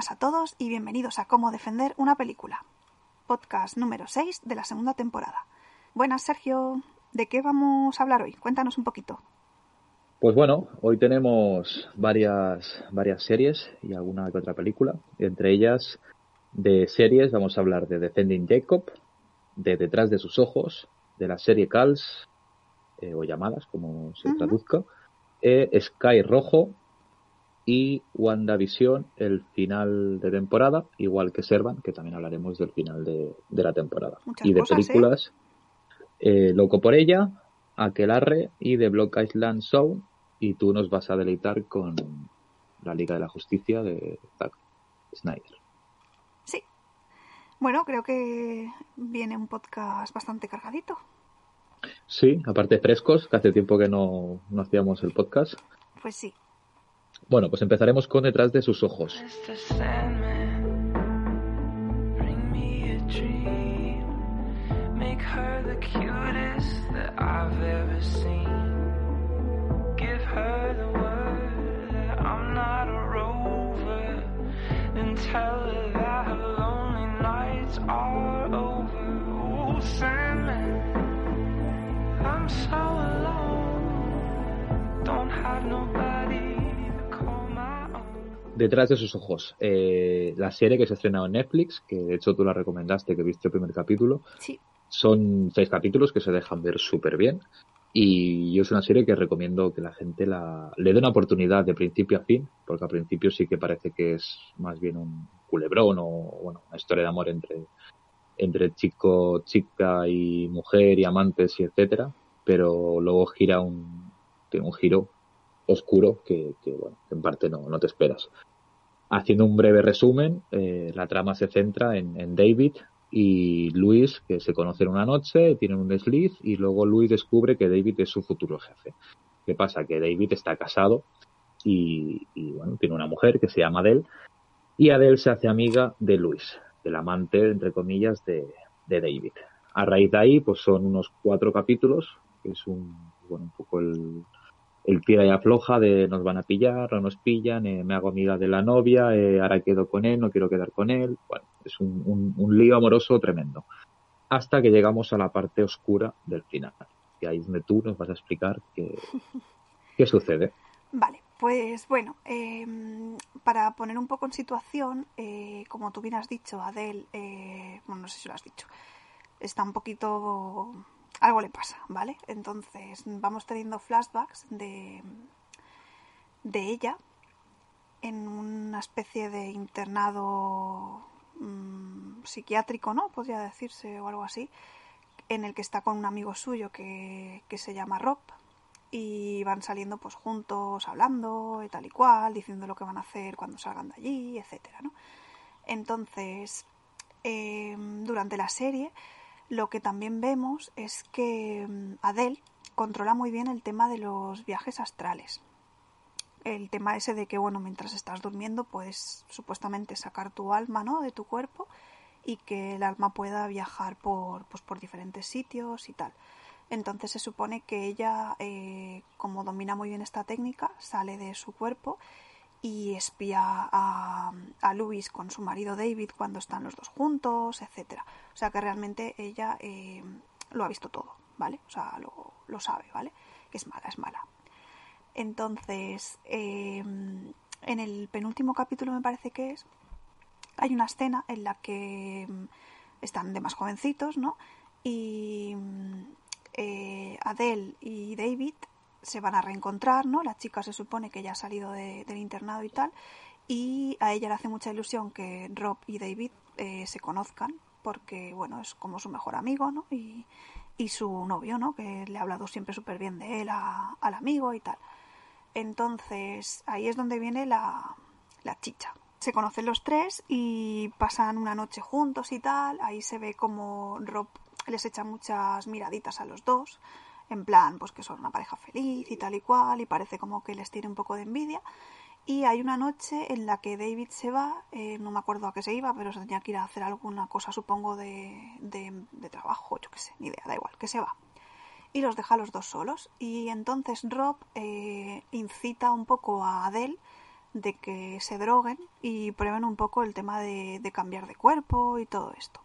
Buenas a todos y bienvenidos a Cómo defender una película, podcast número 6 de la segunda temporada. Buenas, Sergio. ¿De qué vamos a hablar hoy? Cuéntanos un poquito. Pues bueno, hoy tenemos varias, varias series y alguna que otra película. Entre ellas, de series, vamos a hablar de Defending Jacob, de Detrás de sus ojos, de la serie Calls, eh, o llamadas, como se traduzca, eh, Sky Rojo y WandaVision, el final de temporada, igual que Servan, que también hablaremos del final de, de la temporada. Muchas y de cosas, ¿eh? películas, eh, Loco por ella, Aquelarre y The Block Island Zone, y tú nos vas a deleitar con la Liga de la Justicia de Zack Snyder. Sí. Bueno, creo que viene un podcast bastante cargadito. Sí, aparte frescos, que hace tiempo que no, no hacíamos el podcast. Pues sí. Bueno, pues empezaremos con Detrás de sus ojos. Sandman, that I'm so alone. Don't have Detrás de sus ojos, eh, la serie que se ha estrenado en Netflix, que de hecho tú la recomendaste, que viste el primer capítulo, Sí. son seis capítulos que se dejan ver súper bien. Y yo es una serie que recomiendo que la gente la, le dé una oportunidad de principio a fin, porque al principio sí que parece que es más bien un culebrón o bueno, una historia de amor entre, entre chico, chica y mujer y amantes y etcétera, pero luego gira un, tiene un giro oscuro que, que, bueno, en parte no, no te esperas. Haciendo un breve resumen, eh, la trama se centra en, David y Luis, que se conocen una noche, tienen un desliz y luego Luis descubre que David es su futuro jefe. ¿Qué pasa? Que David está casado y, y, bueno, tiene una mujer que se llama Adele y Adele se hace amiga de Luis, del amante, entre comillas, de, de David. A raíz de ahí, pues son unos cuatro capítulos, que es un, bueno, un poco el, el tira y afloja de nos van a pillar, no nos pillan, eh, me hago amiga de la novia, eh, ahora quedo con él, no quiero quedar con él. Bueno, es un, un, un lío amoroso tremendo. Hasta que llegamos a la parte oscura del final. Y ahí es donde tú nos vas a explicar qué, qué sucede. Vale, pues bueno, eh, para poner un poco en situación, eh, como tú bien has dicho, Adele, eh, bueno, no sé si lo has dicho, está un poquito... algo le pasa, ¿vale? Entonces vamos teniendo flashbacks de, de ella en una especie de internado mm, psiquiátrico, ¿no? Podría decirse o algo así, en el que está con un amigo suyo que, que se llama Rob y van saliendo pues juntos hablando y tal y cual, diciendo lo que van a hacer cuando salgan de allí, etcétera, ¿no? Entonces, eh, durante la serie, lo que también vemos es que mm, Adele controla muy bien el tema de los viajes astrales. El tema ese de que, bueno, mientras estás durmiendo puedes supuestamente sacar tu alma, ¿no? De tu cuerpo y que el alma pueda viajar por, pues, por diferentes sitios y tal. Entonces se supone que ella, eh, como domina muy bien esta técnica, sale de su cuerpo y espía a, a Luis con su marido David cuando están los dos juntos, etcétera. O sea que realmente ella eh, lo ha visto todo, ¿vale? O sea, lo, lo sabe, ¿vale? Es mala, es mala. Entonces, eh, en el penúltimo capítulo me parece que es, hay una escena en la que mm, están de más jovencitos, ¿no? Y mm, eh, Adele y David se van a reencontrar, ¿no? La chica se supone que ya ha salido de- del internado y tal, y a ella le hace mucha ilusión que Rob y David eh, se conozcan, porque, bueno, es como su mejor amigo, ¿no? Y, su novio, ¿no? Que le ha hablado siempre súper bien de él a- al amigo y tal. Entonces, ahí es donde viene la, la chicha. Se conocen los tres y pasan una noche juntos y tal. Ahí se ve como Rob les echa muchas miraditas a los dos. En plan, pues que son una pareja feliz y tal y cual. Y parece como que les tiene un poco de envidia. Y hay una noche en la que David se va, eh, no me acuerdo a qué se iba, pero se tenía que ir a hacer alguna cosa, supongo, de, de, trabajo, yo qué sé, ni idea, da igual, que se va y los deja los dos solos. Y entonces Rob eh, incita un poco a Adele de que se droguen y prueben un poco el tema de cambiar de cuerpo y todo esto.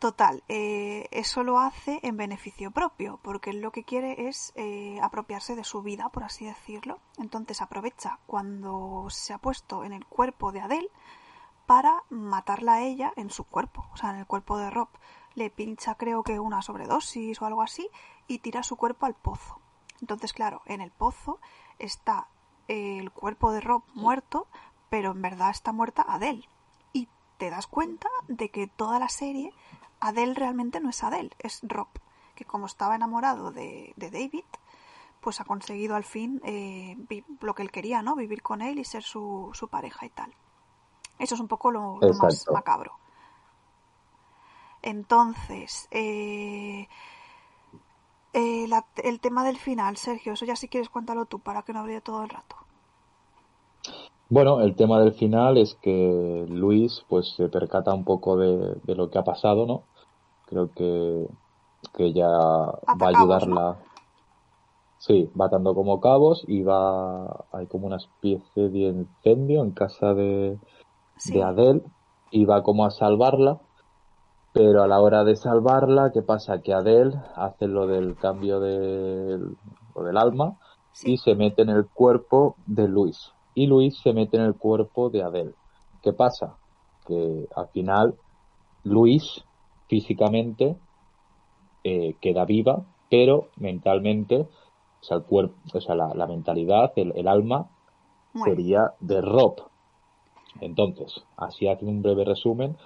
Total, eh, eso lo hace en beneficio propio, porque él lo que quiere es eh, apropiarse de su vida, por así decirlo. Entonces aprovecha cuando se ha puesto en el cuerpo de Adele para matarla a ella en su cuerpo, o sea, en el cuerpo de Rob. Le pincha creo que una sobredosis o algo así y tira su cuerpo al pozo. Entonces, claro, en el pozo está el cuerpo de Rob muerto, pero en verdad está muerta Adele. Y te das cuenta de que toda la serie Adele realmente no es Adele, es Rob, que como estaba enamorado de, de David, pues ha conseguido al fin eh, lo que él quería, ¿no? Vivir con él y ser su, su pareja y tal. Eso es un poco lo, lo más macabro. Entonces, eh, eh, la- el tema del final, Sergio, eso ya si quieres cuéntalo tú para que no hable todo el rato. Bueno, el tema del final es que Luis pues se percata un poco de, de lo que ha pasado, ¿no? Creo que, que ella va a ayudarla. Sí, va atando como cabos y va, hay como una especie de incendio en casa de, Sí, de Adele y va como a salvarla, pero a la hora de salvarla, ¿qué pasa? Que Adele hace lo del cambio del, lo del alma sí, y se mete en el cuerpo de Luis. Y Luis se mete en el cuerpo de Adele. ¿Qué pasa? Que al final Luis físicamente eh, queda viva, pero mentalmente, o sea, el cuerpo, o sea, la, la mentalidad, el, el alma sería de Rob. Entonces, así haciendo un breve resumen,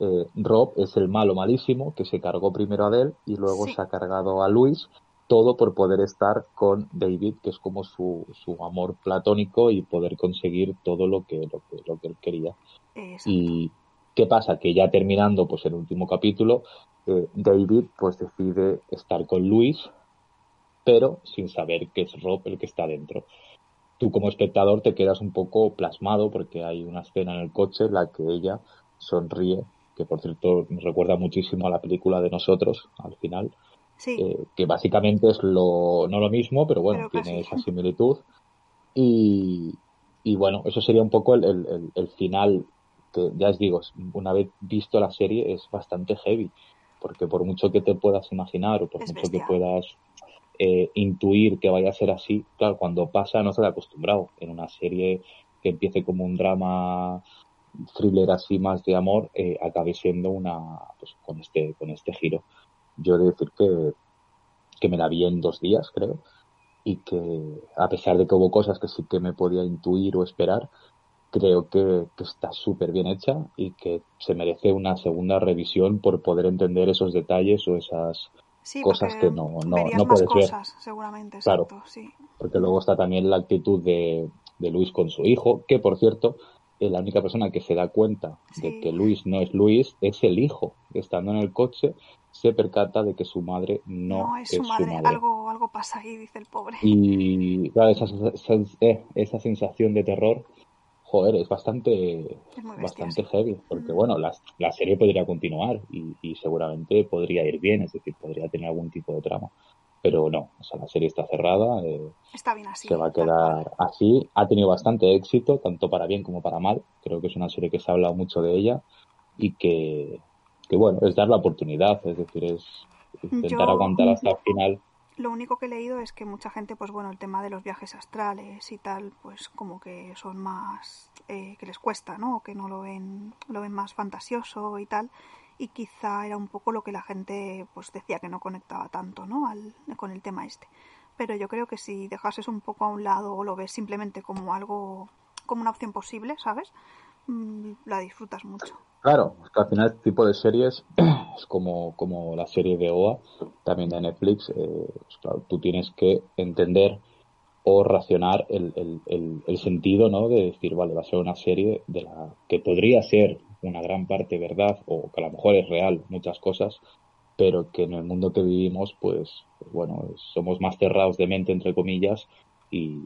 eh, Rob es el malo malísimo que se cargó primero a Adele y luego Sí. se ha cargado a Luis, todo por poder estar con David, que es como su, su amor platónico y poder conseguir todo lo que, lo que, lo que él quería. Exacto. Y qué pasa, que ya terminando pues el último capítulo, eh, David pues decide estar con Luis, pero sin saber que es Rob el que está dentro. Tú como espectador te quedas un poco plasmado porque hay una escena en el coche en la que ella sonríe, que por cierto me recuerda muchísimo a la película de nosotros al final, Sí, eh, que básicamente es lo, no lo mismo, pero bueno, Pero tiene esa similitud. Y, y bueno, eso sería un poco el- el final, que ya os digo, una vez visto la serie es bastante heavy, porque por mucho que te puedas imaginar o por Es mucho que bestial. puedas eh, intuir que vaya a ser así, claro, cuando pasa no estás acostumbrado. En una serie que empiece como un drama thriller así más de amor, eh, acabe siendo una, pues con este, con este giro. Yo he de decir que, que me la vi en dos días, creo, y que a pesar de que hubo cosas que sí que me podía intuir o esperar, creo que, que está súper bien hecha y que se merece una segunda revisión por poder entender esos detalles o esas sí, cosas que no, no, no puedes ver. cosas, seguramente, Claro. sí. Porque luego está también la actitud de, de Luis con su hijo, que por cierto, eh, la única persona que se da cuenta de que Luis no es Luis es el hijo. Estando en el coche, se percata de que su madre no, No, es su madre, algo, algo pasa ahí, dice el pobre. Y claro, esa, esa, eh, esa sensación de terror, joder, es bastante, Es bastante heavy. Porque Mm. bueno, la, la serie podría continuar y, y seguramente podría ir bien, es decir, podría tener algún tipo de trama. Pero no, o sea, la serie está cerrada, eh, Está bien así. se va a quedar así. Ha tenido bastante éxito, tanto para bien como para mal. Creo que es una serie que se ha hablado mucho de ella y que, que bueno, es dar la oportunidad, es decir, es intentar Yo- aguantar hasta el final. Lo único que he leído es que mucha gente, pues bueno, el tema de los viajes astrales y tal, pues como que son más, eh, que les cuesta, ¿no? O que no lo ven, lo ven más fantasioso y tal. Y quizá era un poco lo que la gente, pues decía que no conectaba tanto, ¿no? Al, con el tema este. Pero yo creo que si dejases un poco a un lado o lo ves simplemente como algo, como una opción posible, ¿sabes? Mm, la disfrutas mucho. Claro, es que al final este tipo de series es como, como la serie de OA, también de Netflix. eh, pues claro, tú tienes que entender o racionar el, el, el, sentido, ¿no? De decir, vale, va a ser una serie de la que podría ser una gran parte verdad o que a lo mejor es real muchas cosas, pero que en el mundo que vivimos, pues bueno, somos más cerrados de mente, entre comillas, y,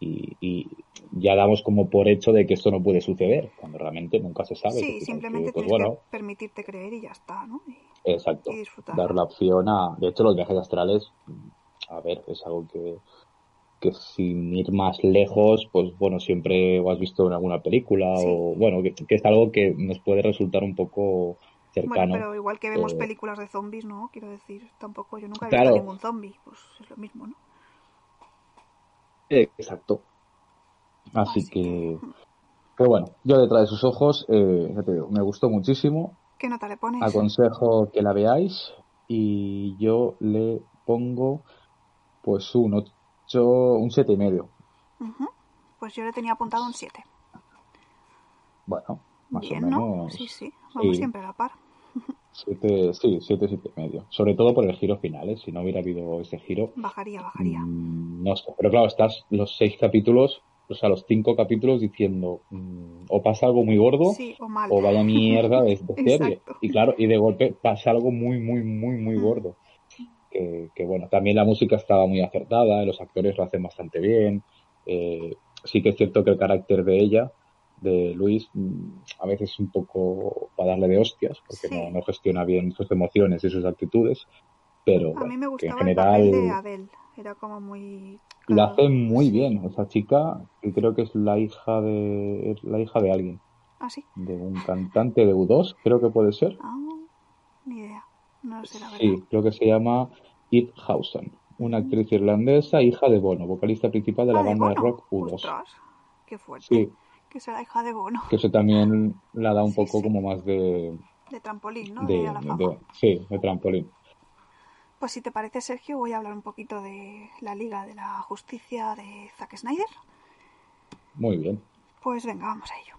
y, y ya damos como por hecho de que esto no puede suceder, cuando realmente nunca se sabe. Sí, simplemente pues tienes bueno, que permitirte creer y ya está, ¿no? Y- Exacto. y disfrutar. Dar la opción a. De hecho, los viajes astrales, a ver, es algo que, que sin ir más lejos, pues bueno, siempre o has visto en alguna película Sí. o bueno, que, que es algo que nos puede resultar un poco Bueno, cercano. pero igual que vemos eh, películas de zombies, ¿no? Quiero decir, tampoco yo nunca he Claro. visto ningún zombie, pues es lo mismo, ¿no? Exacto. Así Así que. Pero bueno, yo detrás de sus ojos, eh, ya te digo, me gustó muchísimo. ¿Qué nota le pones? Aconsejo que la veáis y yo le pongo pues un 8, un siete y medio. Pues yo le tenía apuntado un 7. Bueno, más Bien, o ¿no? menos. Sí, sí, vamos sí. siempre a la par. Siete, sí, siete, siete y medio. Sobre todo por el giro final, ¿eh? Si no hubiera habido ese giro, Bajaría, bajaría. mm, no sé. Pero claro, estás los seis capítulos, o sea, los cinco capítulos diciendo, mm, o pasa algo muy gordo, Sí, o mal. o vaya mierda de, de serie. Y claro, y de golpe pasa algo muy, muy, muy, muy Mm. gordo. Que, que bueno, también la música estaba muy acertada, los actores lo hacen bastante bien. eh, sí que es cierto que el carácter de ella, de Luis, mm, a veces es un poco para darle de hostias, porque Sí. no, no gestiona bien sus emociones y sus actitudes. Pero A mí me que en el papel de general Adele. Era como muy... lo claro, hace muy bien. Esa chica, que creo que es la hija de, la hija de alguien Ah, sí. de un cantante de U2, creo que puede ser. Ah, ni idea. No lo sé, la verdad. Sí, creo que se llama Eve Hausen, una actriz irlandesa, hija de Bono, vocalista principal de la Ah, de banda de rock U2. Ostras, qué fuerte. Sí, Que será hija de Bono. que eso también la da un Sí, poco sí. como más de, De trampolín, ¿no? De, de, la fama. de- sí, de trampolín. Pues si te parece, Sergio, voy a hablar un poquito de la Liga de la Justicia de Zack Snyder. Muy bien. Pues venga, vamos a ello.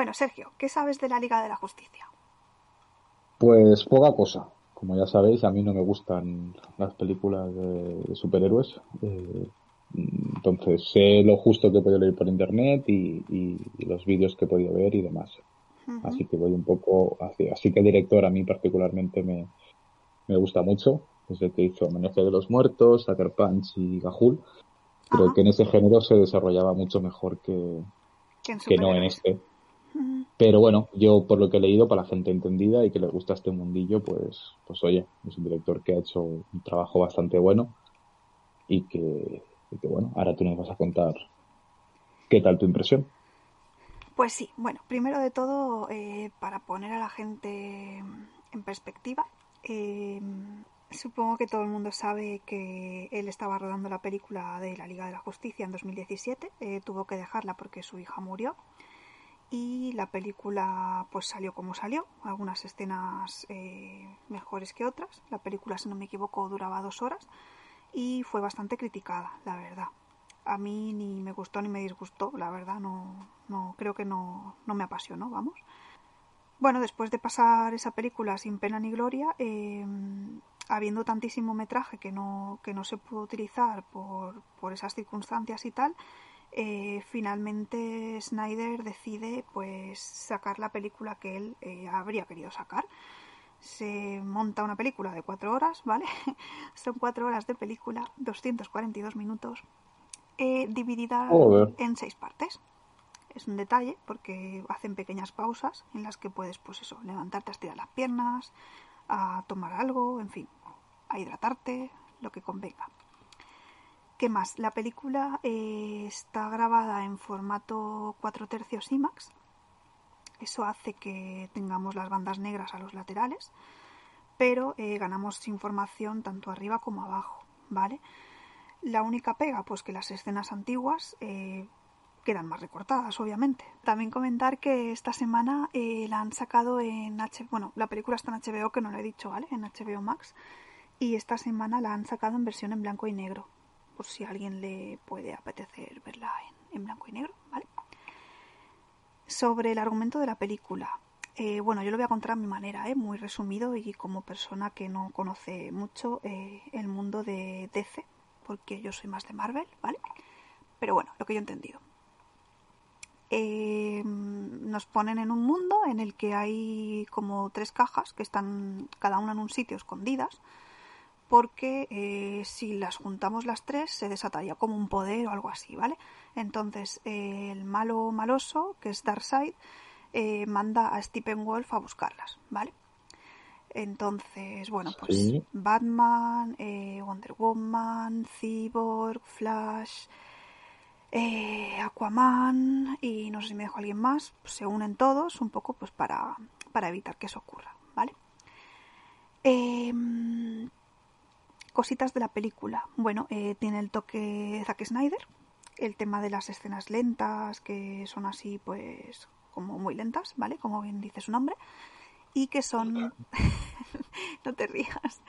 Bueno, Sergio, ¿qué sabes de la Liga de la Justicia? Pues poca cosa. Como ya sabéis, a mí no me gustan las películas de, superhéroes. Eh, entonces sé lo justo que he podido leer por internet y, y- y los vídeos que he podido ver y demás. Así que voy un poco así. Así que el director a mí particularmente me, me gusta mucho. Desde que hizo Amanecer de los Muertos, Sucker Punch y Gajul. Creo que en ese género se desarrollaba mucho mejor que, Que no en este. Pero bueno, yo por lo que he leído, para la gente entendida y que le gusta este mundillo, pues, pues oye, es un director que ha hecho un trabajo bastante bueno y que, y que bueno, ahora tú nos vas a contar qué tal tu impresión. Pues sí, bueno, primero de todo, eh, para poner a la gente en perspectiva, eh, supongo que todo el mundo sabe que él estaba rodando la película de la Liga de la Justicia en 2017, eh, tuvo que dejarla porque su hija murió y la película pues salió como salió, algunas escenas eh, mejores que otras, la película si no me equivoco duraba dos horas. Y fue bastante criticada, la verdad. A mí ni me gustó ni me disgustó, la verdad, no, no creo que no, no me apasionó, vamos. Bueno, después de pasar esa película sin pena ni gloria, eh, habiendo tantísimo metraje que no, que no se pudo utilizar por, por esas circunstancias y tal, eh, finalmente Snyder decide pues sacar la película que él eh, habría querido sacar. Se monta una película de cuatro horas, ¿vale? Son cuatro horas de película, 242 minutos, eh, dividida Joder. en seis partes. Es un detalle porque hacen pequeñas pausas en las que puedes, pues eso, levantarte a estirar las piernas, a tomar algo, en fin, a hidratarte, lo que convenga. ¿Qué más? La película eh, está grabada en formato 4 tercios IMAX. Eso hace que tengamos las bandas negras a los laterales, pero eh, ganamos información tanto arriba como abajo, ¿vale? La única pega, pues que las escenas antiguas eh, quedan más recortadas, obviamente. También comentar que esta semana la han sacado en HBO, bueno, la película está en HBO, que no lo he dicho, ¿vale? En HBO Max. Y esta semana la han sacado en versión en blanco y negro, por si a alguien le puede apetecer verla en, blanco y negro, ¿vale? Sobre el argumento de la película. Eh, bueno, yo lo voy a contar a mi manera, ¿eh? muy resumido y como persona que no conoce mucho eh, el mundo de DC, porque yo soy más de Marvel, ¿vale? Pero bueno, lo que yo he entendido. Nos ponen en un mundo en el que hay como tres cajas que están cada una en un sitio escondidas porque eh, si las juntamos las tres se desataría como un poder o algo así, ¿vale? Entonces eh, el malo maloso, que es Darkseid, eh, manda a Stephen Wolf a buscarlas, ¿vale? Entonces, bueno, pues Sí. Batman, Wonder Woman, Cyborg, Flash, Aquaman y no sé si me dejo alguien más, pues se unen todos un poco pues para, para evitar que eso ocurra, ¿vale? Em, cositas de la película. Bueno, eh, tiene el toque Zack Snyder, el tema de las escenas lentas, que son así pues como muy lentas, ¿vale? Como bien dice su nombre. Y que son... no te rías.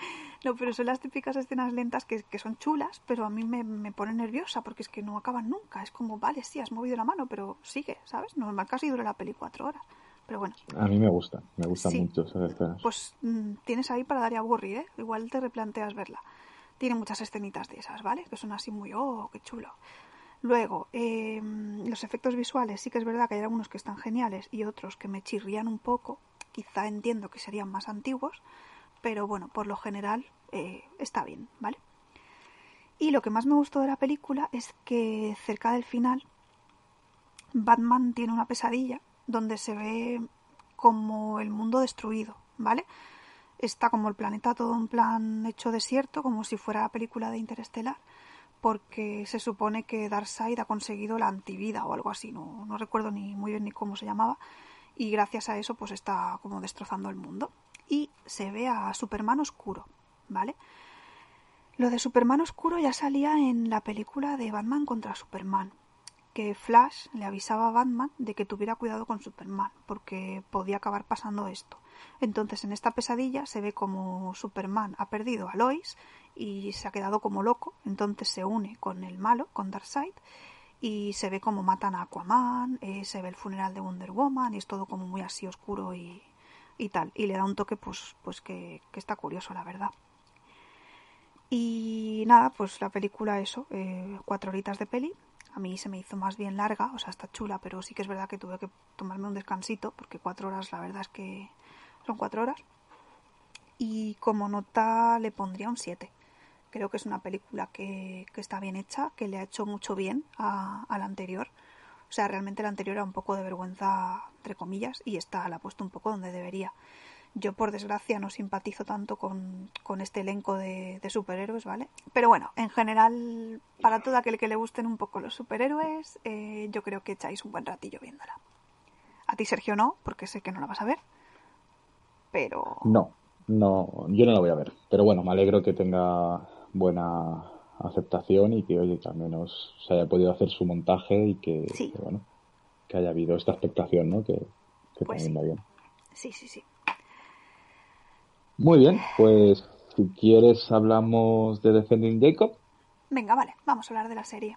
No, pero son las típicas escenas lentas que, que son chulas, pero a mí me, me pone nerviosa porque es que no acaban nunca. Es como, vale, sí, has movido la mano, pero sigue, ¿sabes? Normal casi dura la peli cuatro horas. Pero bueno, A mí me gusta, me gusta Sí. mucho esas escenas. pues mm, tienes ahí para dar y aburrir, ¿eh? Igual te replanteas verla. Tiene muchas escenitas de esas, ¿vale? Que son así muy, oh, qué chulo. Luego, eh, los efectos visuales, sí que es verdad que hay algunos que están geniales y otros que me chirrían un poco. Quizá entiendo que serían más antiguos, pero bueno, por lo general eh, está bien, ¿vale? Y lo que más me gustó de la película es que cerca del final Batman tiene una pesadilla donde se ve como el mundo destruido, ¿vale? Está como el planeta todo en plan hecho desierto, como si fuera la película de Interestelar, porque se supone que Darkseid ha conseguido la antivida o algo así, no, no recuerdo ni muy bien ni cómo se llamaba, y gracias a eso pues está como destrozando el mundo. Y se ve a Superman oscuro, ¿vale? Lo de Superman oscuro ya salía en la película de Batman contra Superman, que Flash le avisaba a Batman de que tuviera cuidado con Superman, porque podía acabar pasando esto. Entonces en esta pesadilla se ve como Superman ha perdido a Lois y se ha quedado como loco, entonces se une con el malo, con Darkseid, y se ve como matan a Aquaman, eh, se ve el funeral de Wonder Woman y es todo como muy así oscuro y, y tal. Y le da un toque pues, pues que, que está curioso, la verdad. Y nada, pues la película eso, eh, cuatro horitas de peli. A mí se me hizo más bien larga, o sea, está chula, pero sí que es verdad que tuve que tomarme un descansito, porque cuatro horas, la verdad es que son cuatro horas. Y como nota le pondría un 7. Creo que es una película que, que está bien hecha, que le ha hecho mucho bien a, a la anterior. O sea, realmente la anterior era un poco de vergüenza, entre comillas, y esta la ha puesto un poco donde debería. Yo, por desgracia, no simpatizo tanto con, con este elenco de, de superhéroes, ¿vale? Pero bueno, en general, para todo aquel que le gusten un poco los superhéroes, eh, yo creo que echáis un buen ratillo viéndola. A ti, Sergio, no, porque sé que no la vas a ver. Pero No, no, yo no la voy a ver. Pero bueno, me alegro que tenga buena aceptación y que, oye, que al menos se haya podido hacer su montaje y que, Sí. que, bueno, que haya habido esta expectación, ¿no? Que, que Pues también va bien. sí, sí, sí. Muy bien, pues si quieres hablamos de Defending Jacob. Venga, vale, vamos a hablar de la serie.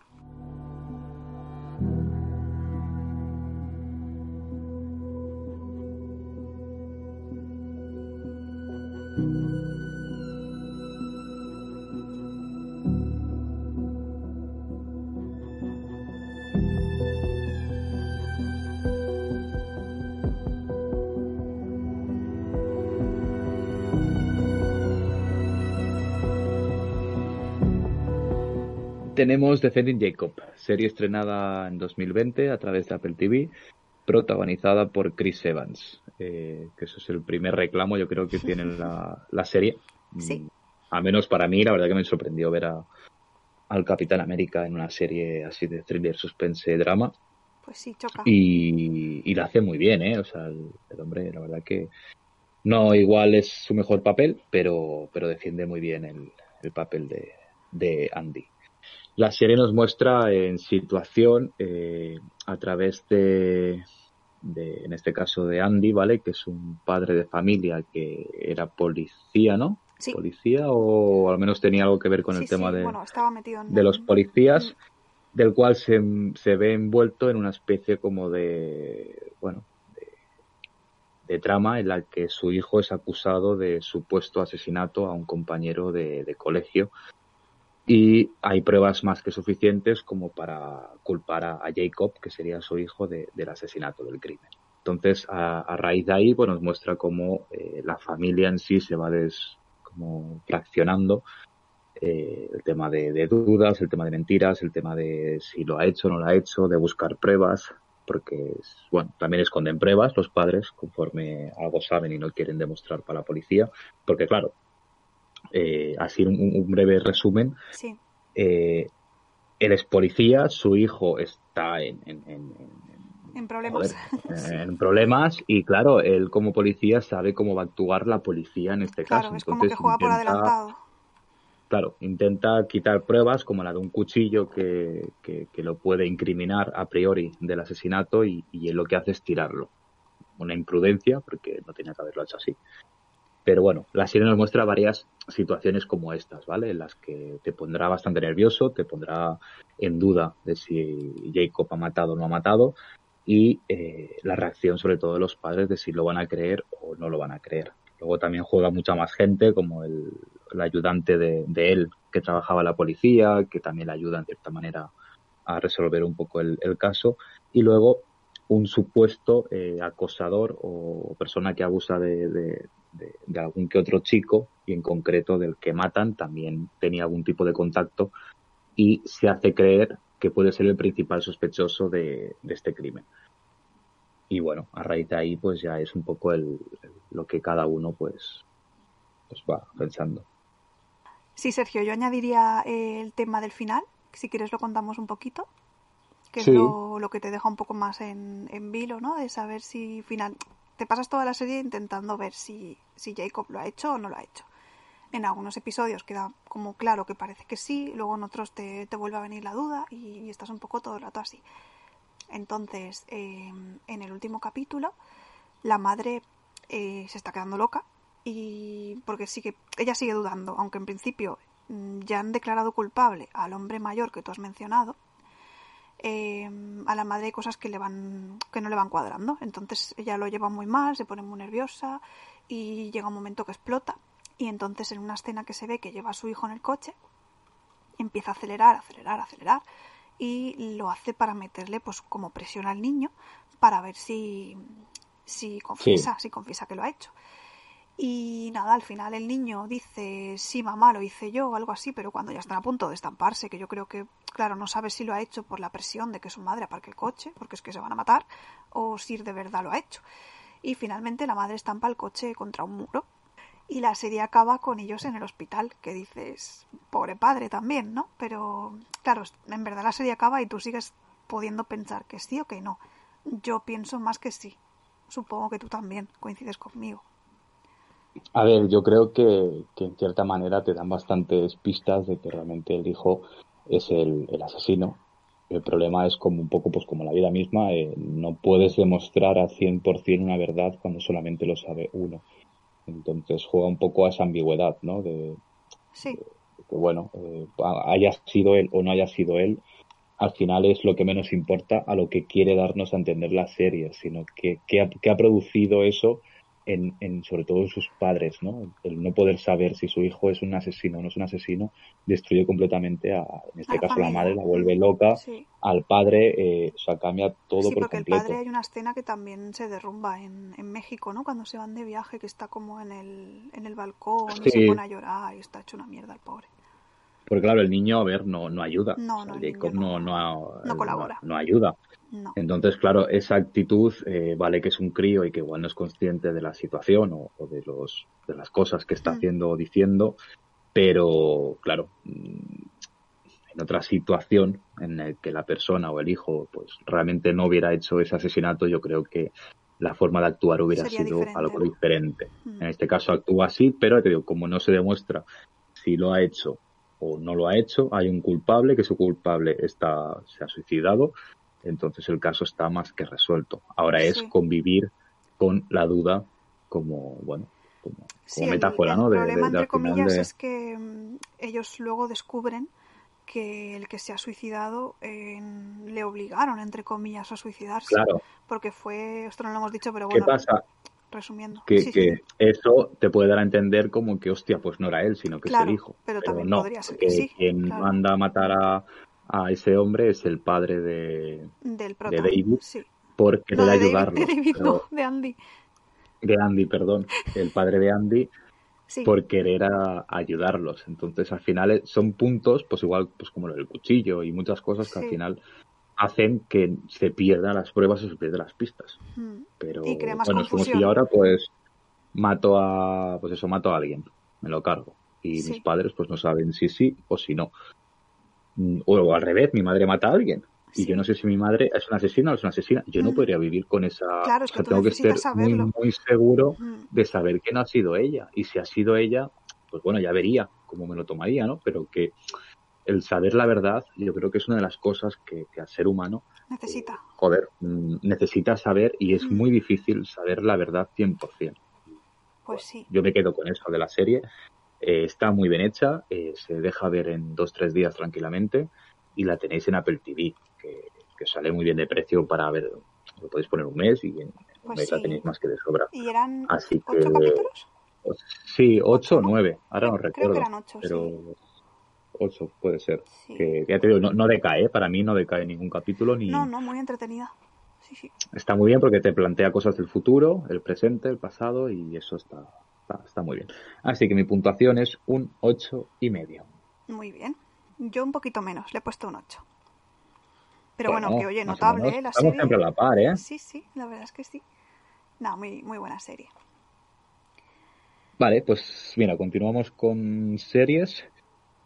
Tenemos Defending Jacob, serie estrenada en 2020 a través de Apple TV, protagonizada por Chris Evans. eh, que eso es el primer reclamo, yo creo que tiene la, la serie. Sí. Al menos para mí, la verdad que me sorprendió ver a, al Capitán América en una serie así de thriller, suspense, drama. Pues sí, choca. Y, y la hace muy bien, ¿eh? O sea, el, el hombre, la verdad que no igual es su mejor papel, pero, pero defiende muy bien el, el papel de, de Andy. La serie nos muestra en situación eh, a través de, de, en este caso de Andy, ¿vale? Que es un padre de familia que era policía, ¿no? Sí. Policía o al menos tenía algo que ver con Sí, el tema sí, de, bueno, en de los policías, del cual se, se ve envuelto en una especie como de, bueno, de, de trama en la que su hijo es acusado de supuesto asesinato a un compañero de, de colegio y hay pruebas más que suficientes como para culpar a, Jacob, que sería su hijo, de- del asesinato, del crimen. Entonces, a, a raíz de ahí, pues nos muestra cómo eh, la familia en sí se va des, como fraccionando eh, el tema de, de dudas, el tema de mentiras, el tema de si lo ha hecho o no lo ha hecho, de buscar pruebas, porque bueno, también esconden pruebas los padres conforme algo saben y no quieren demostrar para la policía, porque claro, eh, así un, un breve resumen, Sí, eh, él es policía, su hijo está en, en, en- en- problemas. joder, en problemas y claro, él como policía sabe cómo va a actuar la policía en este claro, caso. es como que juega por intenta- adelantado. Claro, intenta quitar pruebas como la de un cuchillo que, que, que lo puede incriminar a priori del asesinato y, y él lo que hace es tirarlo. Una imprudencia porque no tenía que haberlo hecho así. Pero bueno, la serie nos muestra varias situaciones como estas, ¿vale? En las que te pondrá bastante nervioso, te pondrá en duda de si Jacob ha matado o no ha matado y eh, la reacción sobre todo de los padres de si lo van a creer o no lo van a creer. Luego también juega mucha más gente, como el, ayudante de, él que trabajaba en la policía, que también le ayuda en cierta manera a resolver un poco el, caso. Y luego un supuesto eh, acosador o persona que abusa de, de, de algún que otro chico, y en concreto del que matan, también tenía algún tipo de contacto y se hace creer que puede ser el principal sospechoso de, de este crimen. Y bueno, a raíz de ahí, pues ya es un poco el, el- lo que cada uno pues, pues va pensando. Sí, Sergio, yo añadiría eh, el tema del final, si quieres lo contamos un poquito, que Sí. es lo, lo que te deja un poco más en, en vilo, ¿no? De saber si final te pasas toda la serie intentando ver si, si Jacob lo ha hecho o no lo ha hecho. En algunos episodios queda como claro que parece que sí, luego en otros te, te vuelve a venir la duda y, estás un poco todo el rato así. Entonces, eh, en el último capítulo, la madre eh, se está quedando loca y porque sigue, ella sigue dudando, aunque en principio mm, ya han declarado culpable al hombre mayor que tú has mencionado, eh, a la madre hay cosas que le van que no le van cuadrando. Entonces ella lo lleva muy mal se pone muy nerviosa y llega un momento que explota. Y entonces en una escena que se ve que lleva a su hijo en el coche empieza a acelerar acelerar acelerar y lo hace para meterle pues como presión al niño para ver si si confiesa si confiesa que lo ha hecho y nada, al final el niño dice, sí, mamá, lo hice yo o algo así, pero cuando ya están a punto de estamparse, que yo creo que, claro, no sabe si lo ha hecho por la presión de que su madre aparque el coche, porque es que se van a matar, o si de verdad lo ha hecho. Y finalmente la madre estampa el coche contra un muro. Y la serie acaba con ellos en el hospital, que dices, pobre padre también, ¿no? Pero, claro, en verdad la serie acaba y tú sigues pudiendo pensar que sí o que no. Yo pienso más que sí. Supongo que tú también coincides conmigo. A ver, yo creo que, que en cierta manera te dan bastantes pistas de que realmente el hijo es el, el asesino. El problema es como un poco pues como la vida misma, eh, no puedes demostrar a 100% una verdad cuando solamente lo sabe uno. Entonces juega un poco a esa ambigüedad, ¿no? De Sí, que bueno, eh, haya sido él o no haya sido él, al final es lo que menos importa a lo que quiere darnos a entender la serie, sino que, que, ha, que ha producido eso en, en, sobre todo en sus padres, ¿no? El no poder saber si su hijo es un asesino o no es un asesino destruye completamente a, en este A la caso la familia. madre, la vuelve loca, sí. al padre, eh, o sea, cambia todo Sí, por porque el completo. padre hay una escena que también se derrumba en, en México, ¿no? Cuando se van de viaje, que está como en el, en el balcón y se pone a llorar y está hecho una mierda el pobre. Porque claro, el niño, a ver, no, no ayuda. No, O sea, no, el Jacob no- no, no colabora. no ayuda. No. Entonces, claro, esa actitud eh, vale que es un crío y que igual no es consciente de la situación o, o de los de las cosas que está Mm. haciendo o diciendo, pero claro, mm, en otra situación en la que la persona o el hijo pues realmente no hubiera hecho ese asesinato, yo creo que la forma de actuar hubiera Sería sido diferente, algo diferente. Mm. En este caso actúa así, pero te digo, como no se demuestra si lo ha hecho o no lo ha hecho, hay un culpable, que su culpable está, se ha suicidado, entonces el caso está más que resuelto. Ahora es convivir con la duda como, bueno, como, como Sí, el- metáfora, el, ¿no? De, problema, de- de entre comillas, de- es que mm, ellos luego descubren que el que se ha suicidado eh, le obligaron, entre comillas, a suicidarse. Claro, Porque fue, esto no lo hemos dicho, pero ¿qué bueno, pasa? resumiendo. Que, Sí, eso te puede dar a entender como que, hostia, pues no era él, sino que Claro, es el hijo. pero también no, podría ser que sí, quien claro. manda a matar a, a ese hombre es el padre de, del prota. de David Sí. por querer No, de David, ayudarlo. de David, pero- no, de Andy. de Andy, perdón, el padre de Andy, Sí, por querer a- ayudarlos. Entonces, al final eh, son puntos, pues igual, pues como lo del cuchillo y muchas cosas que Sí. al final hacen que se pierdan las pruebas y se pierdan las pistas. Mm. Pero Y crea más bueno, es como si yo ahora, pues, mato a, pues eso, mato a alguien, me lo cargo. Y Sí. mis padres, pues no saben si sí o si no. O al revés, mi madre mata a alguien. Y yo no sé si mi madre es una asesina o es una asesina. Yo no Mm. podría vivir con esa. Claro, es o sea, tengo que ser necesitas muy, seguro Mm. de saber que no ha sido ella. Y si ha sido ella, pues bueno, ya vería cómo me lo tomaría, ¿no? Pero que el saber la verdad, yo creo que es una de las cosas que, que al ser humano, Necesita. joder, mm, necesita saber y es Mm. muy difícil saber la verdad 100%. Pues sí. Yo me quedo con eso de la serie. Eh, está muy bien hecha, eh, se deja ver en dos, tres días tranquilamente y la tenéis en Apple TV, que, que sale muy bien de precio para ver, lo podéis poner un mes y en un Pues mes la sí. tenéis más que de sobra. ¿Y eran Así que, ocho capítulos? sí, ocho o nueve, ahora no Creo- creo que recuerdo, eran ocho, pero sí. ocho puede ser. Sí. Que ya te digo, no, no decae, ¿eh? para mí no decae ningún capítulo ni No, no, muy entretenida. Sí, sí. está muy bien porque te plantea cosas del futuro, el presente, el pasado y eso está, está, muy bien. Así que mi puntuación es un ocho y medio. Muy bien. Yo un poquito menos, le he puesto un 8. Pero bueno, Bueno, que oye, notable. ¿eh? La Estamos serie. siempre a la par, ¿eh? Sí, sí, la verdad es que sí. No, muy, muy buena serie. Vale, pues mira, continuamos con series.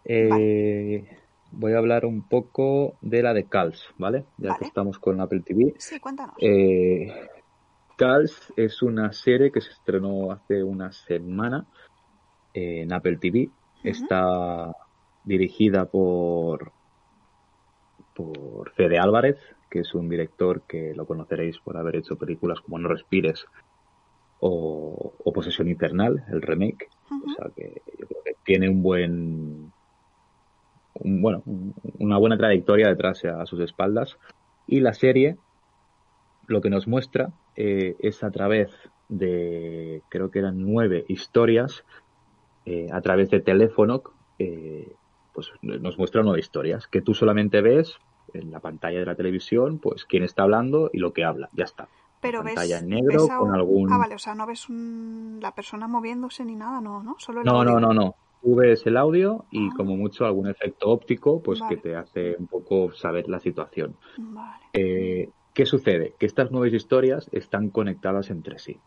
Eh, Voy a hablar un poco de la de Cals, ¿vale? Ya Vale. que estamos con Apple TV. Sí, cuéntanos. Eh, Cals es una serie que se estrenó hace una semana en Apple TV. Está dirigida por, por Fede Álvarez, que es un director que lo conoceréis por haber hecho películas como No Respires o, o Posesión Infernal, el remake. O sea que yo creo que tiene un buen, un- bueno, un- una buena trayectoria detrás a sus espaldas. Y la serie lo que nos muestra eh, es a través de, creo que eran nueve historias, eh, a través de teléfono, eh, pues nos muestra nueve historias que tú solamente ves en la pantalla de la televisión, pues quién está hablando y lo que habla, ya está. Pero ves, pantalla en negro ves a con algún- Ah, vale, o sea, no ves un- la persona moviéndose ni nada, no, ¿no? Solo el No, audio. no, no, no. Tú ves el audio y Ah. como mucho algún efecto óptico, pues Vale. que te hace un poco saber la situación. Vale. Eh, ¿Qué sucede? Que estas nueve historias están conectadas entre sí.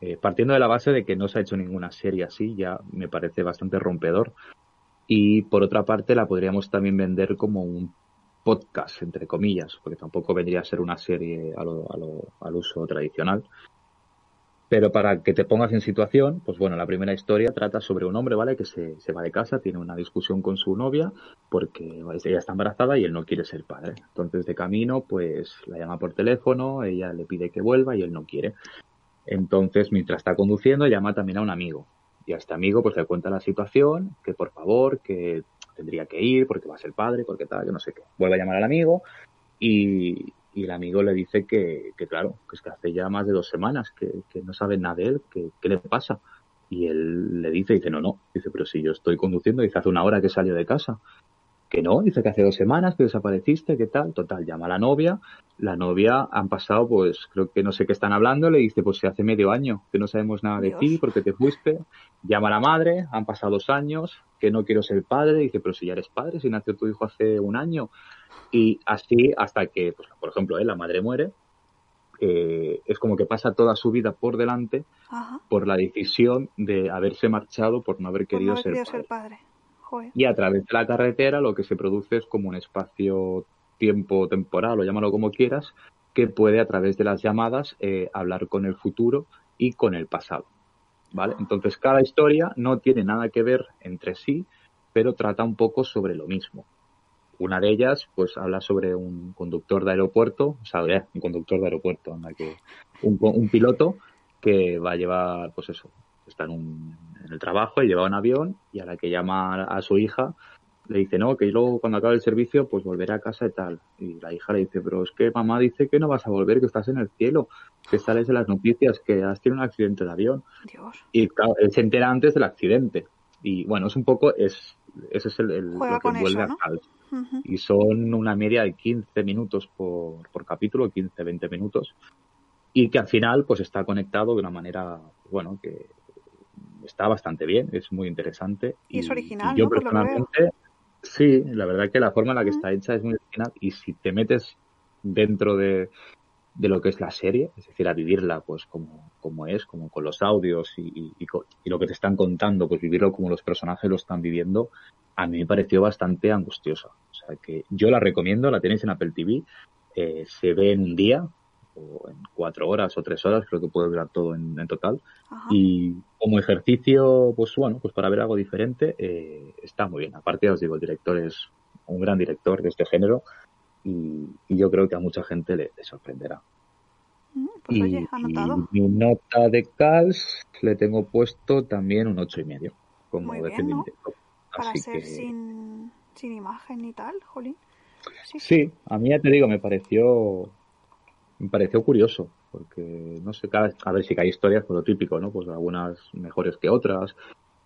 Eh, partiendo de la base de que no se ha hecho ninguna serie así, ya me parece bastante rompedor. Y por otra parte, la podríamos también vender como un podcast, entre comillas, porque tampoco vendría a ser una serie al uso tradicional. Pero para que te pongas en situación, pues bueno, la primera historia trata sobre un hombre, ¿vale? Que se, se va de casa, tiene una discusión con su novia porque ella está embarazada y él no quiere ser padre. Entonces de camino, pues la llama por teléfono, ella le pide que vuelva y él no quiere. Entonces, mientras está conduciendo, llama también a un amigo. Y a este amigo pues le cuenta la situación, que por favor, que tendría que ir porque va a ser padre, porque tal, que no sé qué. Vuelve a llamar al amigo y, y el amigo le dice que, que claro, que es que hace ya más de dos semanas que, que no sabe nada de él, que qué le pasa. Y él le dice, dice, no, no, dice, pero si yo estoy conduciendo, dice, hace una hora que salió de casa. que no, dice que hace dos semanas que desapareciste, ¿qué tal? Total, llama a la novia, la novia han pasado, pues creo que no sé qué están hablando, le dice, pues se hace medio año que no sabemos nada de Dios. ti porque te fuiste, llama a la madre, han pasado dos años, que no quiero ser padre, dice, pero si ya eres padre, si nació tu hijo hace un año, y así hasta que, pues, por ejemplo, ¿eh? la madre muere, eh, es como que pasa toda su vida por delante Ajá. por la decisión de haberse marchado por no haber no querido haber ser querido padre. ser padre. Joder. Y a través de la carretera lo que se produce es como un espacio tiempo temporal o llámalo como quieras, que puede a través de las llamadas eh, hablar con el futuro y con el pasado. ¿Vale? Entonces cada historia no tiene nada que ver entre sí, pero trata un poco sobre lo mismo. Una de ellas, pues habla sobre un conductor de aeropuerto, o sea, eh, un conductor de aeropuerto, anda que un, un piloto que va a llevar, pues eso, está en, un, en el trabajo y lleva un avión y a la que llama a su hija le dice, no, que luego cuando acabe el servicio pues volveré a casa y tal. Y la hija le dice, pero es que mamá dice que no vas a volver, que estás en el cielo, que sales de las noticias, que has tenido un accidente de avión. Dios. Y claro, él se entera antes del accidente. Y bueno, es un poco, es, ese es el, el- lo que con vuelve eso, ¿no? a Cal. Ujú. Y son una media de 15 minutos por, por capítulo, 15, 20 minutos. Y que al final pues está conectado de una manera, bueno, que está bastante bien, es muy interesante. Y es original, yo personalmente, sí, la verdad que la forma en la que está hecha es muy original. Y si te metes dentro de, de lo que es la serie, es decir, a vivirla pues como, como es, como con los audios y, y- y lo que te están contando, pues vivirlo como los personajes lo están viviendo, a mí me pareció bastante angustiosa. O sea que yo la recomiendo, la tenéis en Apple TV, eh, se ve en un día, o en cuatro horas o tres horas, creo que puede durar todo en, en total. Ajá. Y como ejercicio, pues bueno, pues para ver algo diferente, eh, está muy bien. Aparte, os digo, el director es un gran director de este género y, y yo creo que a mucha gente le, le sorprenderá. Mm, Pues y, oye, anotado. y mi nota de Cals le tengo puesto también un ocho y medio, como Muy. Para Así ser que sin, sin imagen y tal, jolín. Sí, sí, a mí ya te digo, me pareció me pareció curioso, porque no sé, cada, a ver si que hay historias por lo típico, ¿no? Pues algunas mejores que otras,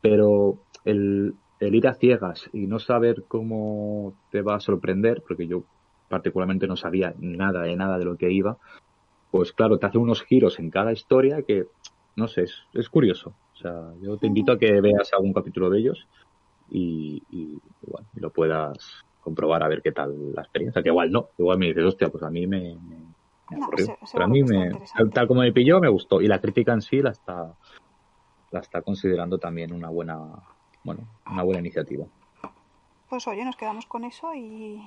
pero el, el ir a ciegas y no saber cómo te va a sorprender, porque yo particularmente no sabía nada de nada de lo que iba, pues claro, te hace unos giros en cada historia que, no sé, es, es curioso. O sea, yo te invito a que veas algún capítulo de ellos y, y, bueno, y lo puedas comprobar a ver qué tal la experiencia. Que igual no, igual me dices, hostia, pues a mí me, me, me No, aburrió. se- Pero a mí me, tal, tal como me pilló, me gustó. Y la crítica en sí la está, la está considerando también una buena, bueno, una buena iniciativa. Pues oye, nos quedamos con eso y,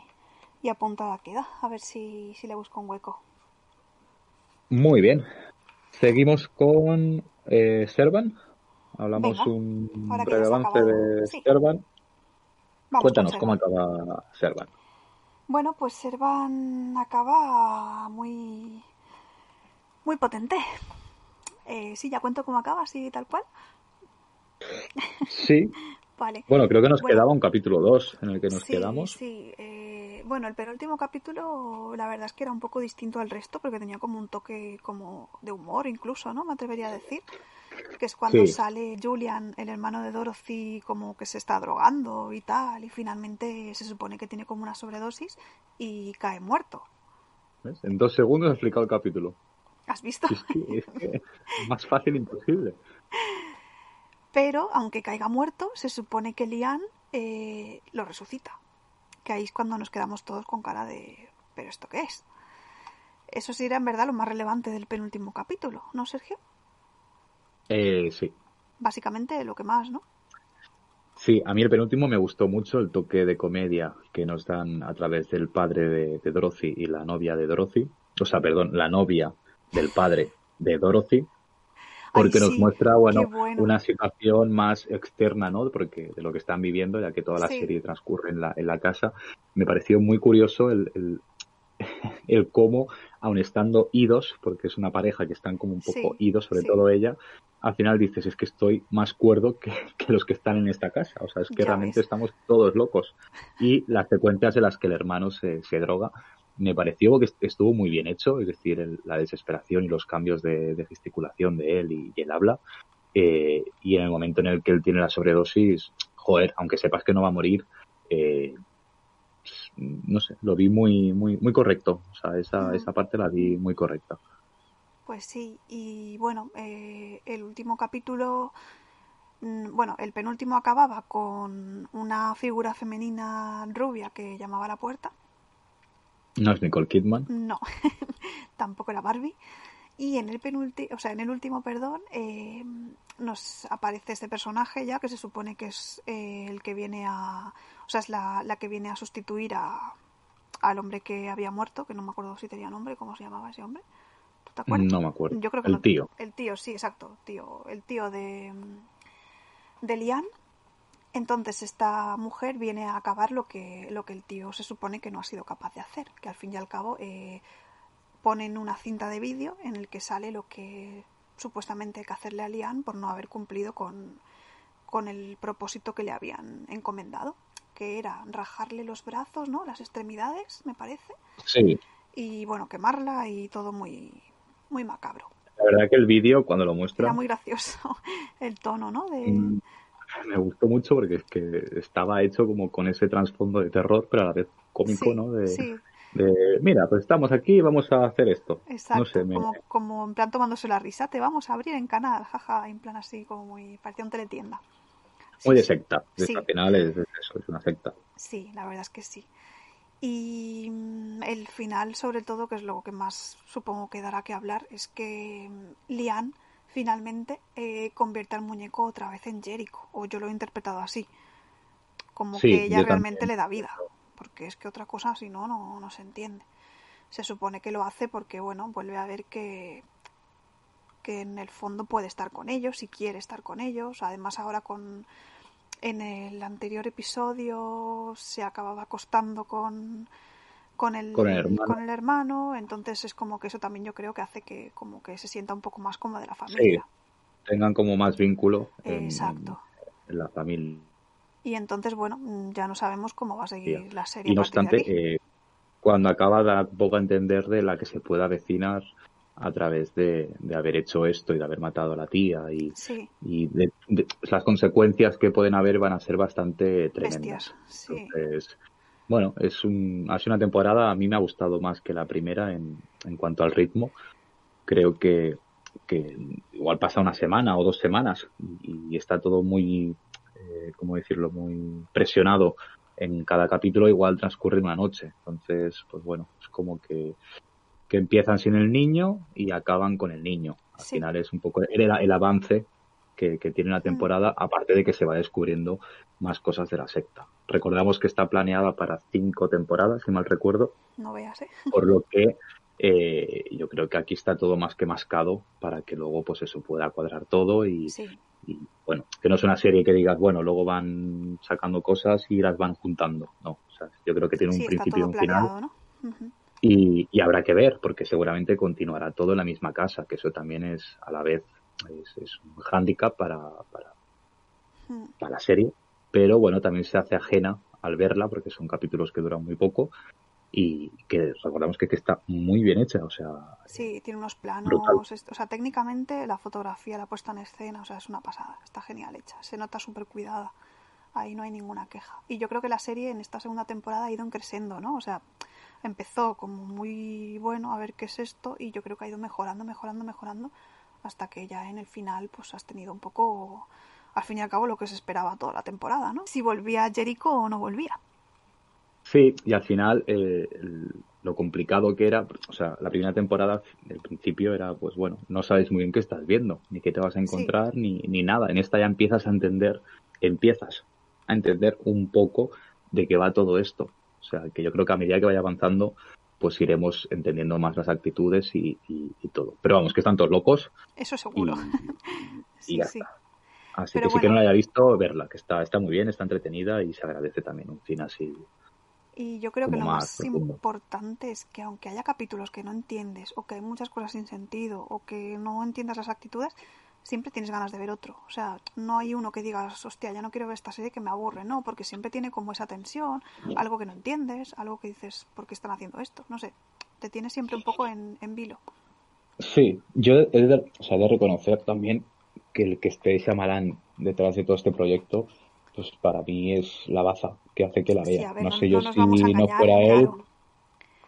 y apuntada queda. A ver si, si le busco un hueco. Muy bien. Seguimos con eh, Servan. Hablamos Venga, un breve avance de Sí. Servan. Vamos Cuéntanos cómo acaba Servan. Bueno, pues Servan acaba muy. muy potente. Eh, sí, ya cuento cómo acaba, así tal cual. Sí. Vale. Bueno, creo que nos Bueno. quedaba un capítulo 2 en el que nos sí, quedamos. Sí, eh, bueno, el penúltimo capítulo, la verdad es que era un poco distinto al resto, porque tenía como un toque como de humor incluso, ¿no? Me atrevería a decir. Que es cuando Sí. sale Julian, el hermano de Dorothy, como que se está drogando y tal, y finalmente se supone que tiene como una sobredosis y cae muerto. ¿Ves? En dos segundos he explicado el capítulo. ¿Has visto? Es que más fácil imposible. Pero, aunque caiga muerto, se supone que Lian eh, lo resucita. Que ahí es cuando nos quedamos todos con cara de... ¿Pero esto qué es? Eso sí era en verdad lo más relevante del penúltimo capítulo, ¿no, Sergio? Eh, sí. Básicamente lo que más, ¿no? Sí, a mí el penúltimo me gustó mucho el toque de comedia que nos dan a través del padre de, de Dorothy y la novia de Dorothy. O sea, perdón, la novia del padre de Dorothy. Porque Ay, nos sí, muestra, bueno, bueno. una situación más externa, ¿no? Porque de lo que están viviendo, ya que toda la Sí. serie transcurre en la, en la casa, me pareció muy curioso el, el, el cómo, aun estando idos, porque es una pareja que están como un poco Sí, idos, sobre todo ella, al final dices, es que estoy más cuerdo que, que los que están en esta casa. O sea, es que Ya realmente ves. estamos todos locos. Y las secuencias en las que el hermano se, se droga, me pareció que estuvo muy bien hecho, es decir, el- la desesperación y los cambios de, de gesticulación de él y, y el habla. Eh, y en el momento en el que él tiene la sobredosis, joder, aunque sepas que no va a morir, eh, no sé, lo vi muy, muy, muy correcto. O sea, esa, Mm. esa parte la vi muy correcta. Pues sí, y bueno, eh, el último capítulo, mm, bueno, el penúltimo acababa con una figura femenina rubia que llamaba a la puerta. No es Nicole Kidman. No, tampoco era Barbie. Y en el penúltimo, o sea, en el último, perdón, eh, nos aparece este personaje ya que se supone que es eh, el que viene a, o sea, es la, la que viene a sustituir a, al hombre que había muerto, que no me acuerdo si tenía nombre, cómo se llamaba ese hombre. ¿Tú te acuerdas? No me acuerdo. Yo creo que El no. tío. El tío, sí, exacto, tío, el tío de de Lian. Entonces esta mujer viene a acabar lo que lo que el tío se supone que no ha sido capaz de hacer, que al fin y al cabo eh, ponen una cinta de vídeo en el que sale lo que supuestamente hay que hacerle a Lian por no haber cumplido con, con el propósito que le habían encomendado, que era rajarle los brazos, ¿no? Las extremidades, me parece, Sí. y bueno, quemarla y todo muy muy macabro. La verdad que el vídeo, cuando lo muestra, Era muy gracioso el tono, ¿no? De... mm, me gustó mucho porque es que estaba hecho como con ese trasfondo de terror, pero a la vez cómico, Sí, ¿no? De, sí, de, mira, pues estamos aquí y vamos a hacer esto. exacto. No sé, me, como, como en plan tomándose la risa, te vamos a abrir en canal, jaja, en plan así como muy... parecía un teletienda. Sí, muy de secta. Al final es, es eso, es una secta. Sí, la verdad es que sí. Y mm, el final, sobre todo, que es lo que más supongo que dará que hablar, es que mm, Lian finalmente eh, convierte al muñeco otra vez en Jericho, o yo lo he interpretado así, como Sí, que ella realmente también. le da vida, porque es que otra cosa, si no, no, no se entiende. Se supone que lo hace porque, bueno, vuelve a ver que, que en el fondo puede estar con ellos y quiere estar con ellos. Además, ahora con en el anterior episodio se acababa acostando con con el, Con el hermano. con el hermano, entonces es como que eso también yo creo que hace que como que se sienta un poco más como de la Sí, familia. tengan como más vínculo en, Exacto. en la familia. Y entonces, bueno, ya no sabemos cómo va a seguir la serie. Y no obstante, eh, cuando acaba da poco a entender de la que se pueda avecinar a través de, de haber hecho esto y de haber matado a la tía y, sí, y de- de- las consecuencias que pueden haber van a ser bastante tremendas. bestias. Sí, Entonces, bueno, es un, ha sido una temporada, a mí me ha gustado más que la primera en, en cuanto al ritmo. Creo que, que igual pasa una semana o dos semanas y, y está todo muy, eh, ¿cómo decirlo?, muy presionado en cada capítulo, igual transcurre una noche. Entonces, pues bueno, es como que, que empiezan sin el niño y acaban con el niño. Al Sí. final es un poco el, el avance que, que tiene la temporada, aparte de que se va descubriendo más cosas de la secta. Recordamos que está planeada para cinco temporadas, si mal recuerdo, no veas, ¿eh? por lo que eh, yo creo que aquí está todo más que mascado para que luego pues eso pueda cuadrar todo y, Sí, y, bueno, que no es una serie que digas, bueno, luego van sacando cosas y las van juntando, no, o sea, yo creo que tiene un sí, principio y un final. y, y habrá que ver, porque seguramente continuará todo en la misma casa, que eso también es a la vez es, es un hándicap para, para, Mm. para la serie, pero bueno, también se hace ajena al verla, porque son capítulos que duran muy poco y que recordamos que, que está muy bien hecha, o sea, Sí, tiene unos planos, Brutal. o sea, técnicamente la fotografía, la puesta en escena, o sea, es una pasada, está genial hecha, se nota súper cuidada, ahí no hay ninguna queja. Y yo creo que la serie en esta segunda temporada ha ido creciendo, ¿no? O sea, empezó como muy bueno, a ver qué es esto, y yo creo que ha ido mejorando, mejorando, mejorando, hasta que ya en el final, pues has tenido un poco, al fin y al cabo, lo que se esperaba toda la temporada, ¿no? Si volvía Jericho o no volvía. Sí, y al final eh, lo complicado que era, o sea, la primera temporada, el principio era, pues bueno, no sabes muy bien qué estás viendo, ni qué te vas a encontrar, ni, ni nada. En esta ya empiezas a entender, empiezas a entender un poco de qué va todo esto. O sea, que yo creo que a medida que vaya avanzando, pues iremos entendiendo más las actitudes y, y- y todo. Pero vamos, que están todos locos Eso seguro. y Sí, ya sí. está. Así Pero que si que bueno. no la haya visto, verla, que está, está muy bien, está entretenida y se agradece también un fin así. Y yo creo que lo más importante es que aunque haya capítulos que no entiendes o que hay muchas cosas sin sentido o que no entiendas las actitudes, siempre tienes ganas de ver otro. O sea, no hay uno que digas, hostia, ya no quiero ver esta serie que me aburre, no, porque siempre tiene como esa tensión, algo que no entiendes, algo que dices, ¿por qué están haciendo esto? No sé, te tiene siempre un poco en, en vilo. Sí, yo he de, o sea, he de reconocer también que el que esté Shyamalan detrás de todo este proyecto pues para mí es la baza que hace que la vea. ver, no no- sé yo si no fuera él,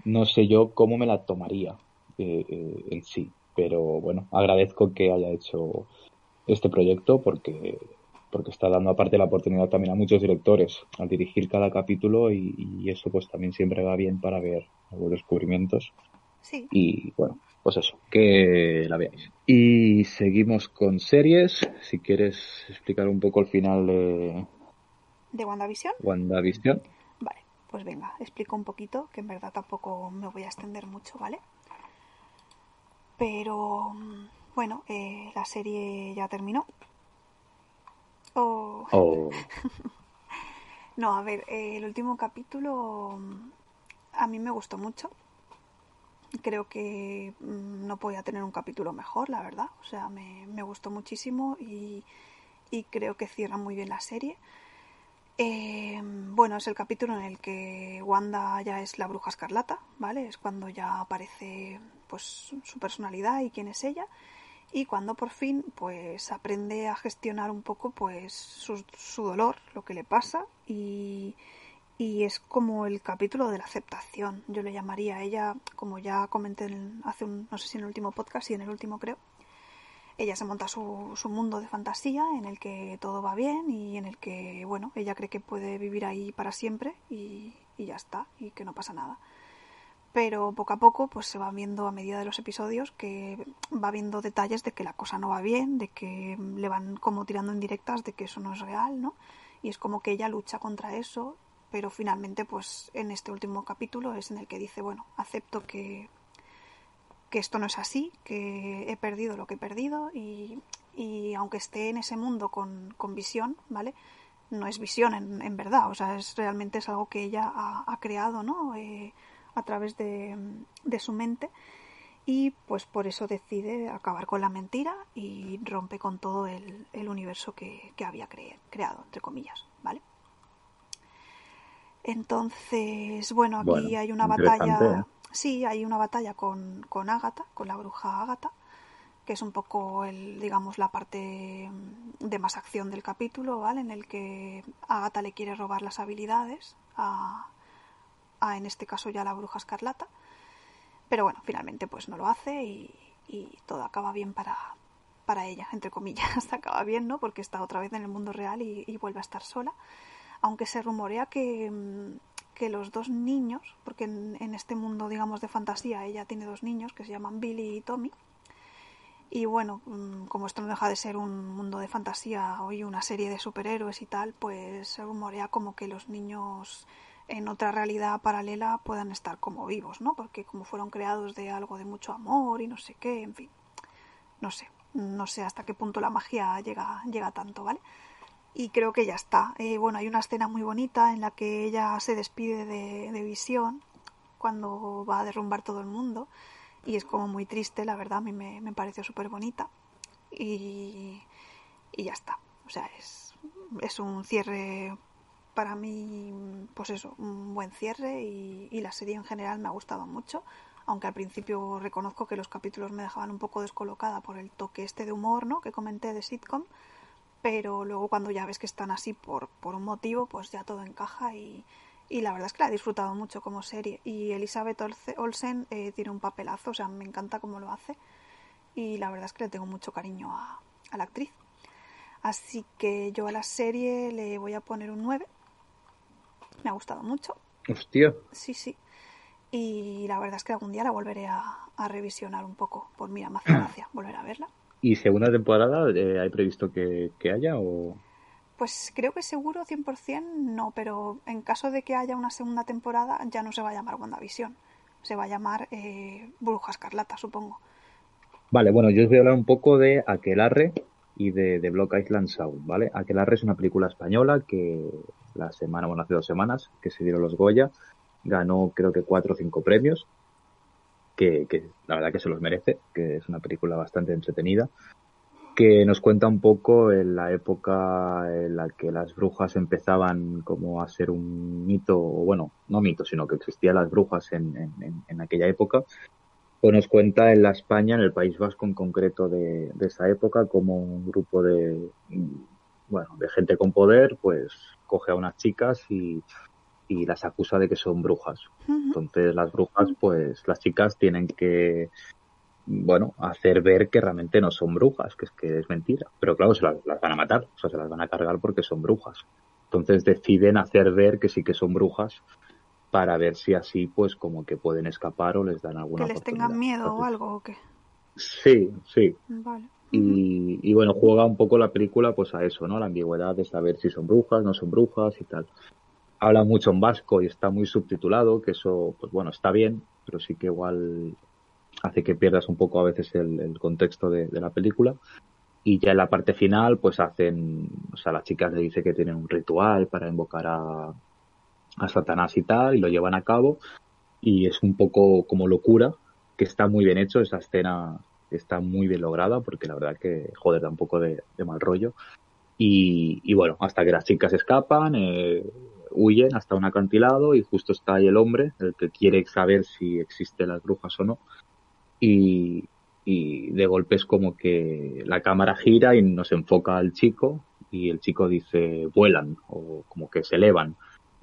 no sé yo cómo me la tomaría eh, eh, en sí. Pero bueno, agradezco que haya hecho este proyecto porque porque está dando aparte la oportunidad también a muchos directores al dirigir cada capítulo y, y eso pues también siempre va bien para ver nuevos descubrimientos Sí, y bueno, pues eso, que la veáis. Y seguimos con series. Si quieres explicar un poco el final de de WandaVision. WandaVision. Vale, pues venga, explico un poquito, que en verdad tampoco me voy a extender mucho, ¿vale? Pero bueno, eh, la serie ya terminó. Oh, O No, a ver, eh, el último capítulo mm, a mí me gustó mucho. Creo que mm, no podía tener un capítulo mejor, la verdad. O sea, me, me gustó muchísimo y, y creo que cierra muy bien la serie. Eh, bueno, es el capítulo en el que Wanda ya es la bruja escarlata, ¿vale? Es cuando ya aparece pues su personalidad y quién es ella y cuando por fin pues aprende a gestionar un poco pues su, su dolor, lo que le pasa y, y es como el capítulo de la aceptación, yo le llamaría a ella, como ya comenté en- hace un, no sé si en el último podcast y en el último creo, ella se monta su, su mundo de fantasía en el que todo va bien y en el que, bueno, ella cree que puede vivir ahí para siempre y, y ya está, y que no pasa nada. Pero poco a poco, pues se va viendo a medida de los episodios que va viendo detalles de que la cosa no va bien, de que le van como tirando en directas de que eso no es real, ¿no? Y es como que ella lucha contra eso, pero finalmente, pues en este último capítulo es en el que dice, bueno, acepto que, que esto no es así, que he perdido lo que he perdido y, y aunque esté en ese mundo con, con visión, ¿vale? No es visión en, en verdad, o sea, es realmente es algo que ella ha, creado, ¿no? Eh, a través de, de su mente y pues por eso decide acabar con la mentira y rompe con todo el, el universo que, que había cre- creado, entre comillas, ¿vale? Entonces, bueno, aquí Bueno, hay una batalla. ¿eh? Sí, hay una batalla con, con Agatha, con la bruja Agatha, que es un poco el, digamos, la parte de más acción del capítulo, ¿vale? En el que Agatha le quiere robar las habilidades a, a en este caso ya la bruja escarlata. Pero bueno, finalmente pues no lo hace y, y todo acaba bien para, para ella, entre comillas. acaba bien, ¿no? Porque está otra vez en el mundo real y, y vuelve a estar sola. Aunque se rumorea que, mm, que los dos niños, porque en, en este mundo, digamos, de fantasía, ella tiene dos niños que se llaman Billy y Tommy. Y bueno, mm, como esto no deja de ser un mundo de fantasía o y una serie de superhéroes y tal, pues se rumorea como que los niños en otra realidad paralela puedan estar como vivos, ¿no? Porque como fueron creados de algo de mucho amor y no sé qué, en fin. No sé, no sé hasta qué punto la magia llega, llega tanto, ¿vale? Y creo que ya está. Eh, bueno, hay una escena muy bonita en la que ella se despide de, de Visión cuando va a derrumbar todo el mundo. Y es como muy triste, la verdad, a mí me, me pareció súper bonita. Y, y ya está. O sea, es, es un cierre para mí, pues eso, un buen cierre y, y la serie en general me ha gustado mucho. Aunque al principio reconozco que los capítulos me dejaban un poco descolocada por el toque este de humor, ¿no? Que comenté de sitcom pero luego cuando ya ves que están así por, por un motivo, pues ya todo encaja y, y la verdad es que la he disfrutado mucho como serie. Y Elizabeth Olse- Olsen eh, tiene un papelazo, o sea, me encanta cómo lo hace y la verdad es que le tengo mucho cariño a, a la actriz. Así que yo a la serie le voy a poner un 9. Me ha gustado mucho, Hostia, sí, sí. Y la verdad es que algún día la volveré a, a revisionar un poco. Por mira, me hace gracia volver a verla. ¿Y segunda temporada eh, hay previsto que, que haya o...? Pues creo que seguro 100% no, pero en caso de que haya una segunda temporada ya no se va a llamar WandaVision. Se va a llamar eh, Bruja Escarlata, supongo. Vale, bueno, yo os voy a hablar un poco de Aquelarre y de, de Block Island Sound, ¿vale? Aquelarre es una película española que la semana, bueno, hace dos semanas que se dieron los Goya, ganó creo que cuatro o cinco premios, que, que la verdad que se los merece, que es una película bastante entretenida, que nos cuenta un poco en la época en la que las brujas empezaban como a ser un mito, o bueno, no mito, sino que existían las brujas en, en- en- aquella época, pues nos cuenta en la España, en el País Vasco en concreto de, de esa época, como un grupo de, bueno, de gente con poder, pues coge a unas chicas y, y las acusa de que son brujas. Entonces las brujas, pues las chicas tienen que, bueno, hacer ver que realmente no son brujas, que es que es mentira. Pero claro, se las, las van a matar, o sea, se las van a cargar porque son brujas. Entonces deciden hacer ver que sí que son brujas para ver si así, pues como que pueden escapar o les dan alguna Que les tengan miedo o algo o qué. Sí, sí. Vale. Y, y bueno, juega un poco la película pues a eso, ¿no? La ambigüedad de saber si son brujas, no son brujas y tal. Habla mucho en vasco y está muy subtitulado, que eso, pues bueno, está bien, pero sí que igual hace que pierdas un poco a veces el, contexto de, la película. Y ya en la parte final, pues hacen, o sea, las chicas le dice que tienen un ritual para invocar a, a Satanás y tal, y lo llevan a cabo. Y es un poco como locura, que está muy bien hecho, esa escena está muy bien lograda, porque la verdad que, joder, da un poco de, mal rollo. Y, y bueno, hasta que las chicas escapan, eh, huyen hasta un acantilado y justo está ahí el hombre, el que quiere saber si existen las brujas o no. Y, y de golpe es como que la cámara gira y nos enfoca al chico y el chico dice vuelan o como que se elevan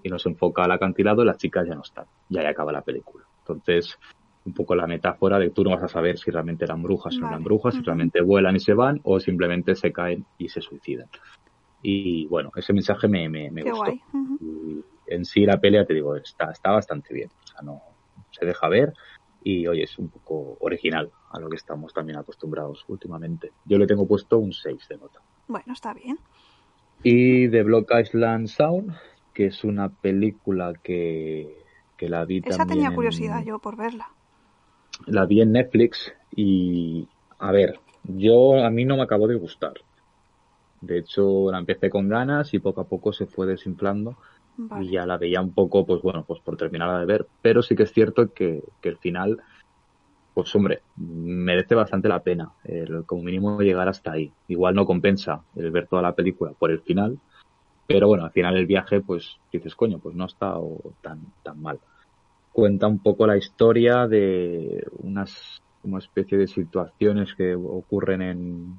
y nos enfoca al acantilado y las chicas ya no están. Y ahí acaba la película. Entonces, un poco la metáfora de tú no vas a saber si realmente eran brujas o no Vale. eran brujas, si realmente vuelan y se van o simplemente se caen y se suicidan. Y bueno, ese mensaje me, me, me Qué gustó. guay. Ujú. Y en sí la pelea, te digo, está, está bastante bien. O sea, no se deja ver y oye, es un poco original a lo que estamos también acostumbrados últimamente. Yo le tengo puesto un 6 de nota. Bueno, está bien. Y The Block Island Sound, que es una película que, que la vi Esa también tenía en- curiosidad yo por verla. la vi en Netflix y a ver, yo a mí no me acabó de gustar. De hecho, la empecé con ganas y poco a poco se fue desinflando Vale. y ya la veía un poco, pues bueno, pues por terminarla de ver. Pero sí que es cierto que, que el final, pues hombre, merece bastante la pena. El, como mínimo llegar hasta ahí. Igual no compensa el ver toda la película por el final. Pero bueno, al final el viaje, pues dices, coño, pues no está o tan, tan mal. Cuenta un poco la historia de unas una especie de situaciones que ocurren en,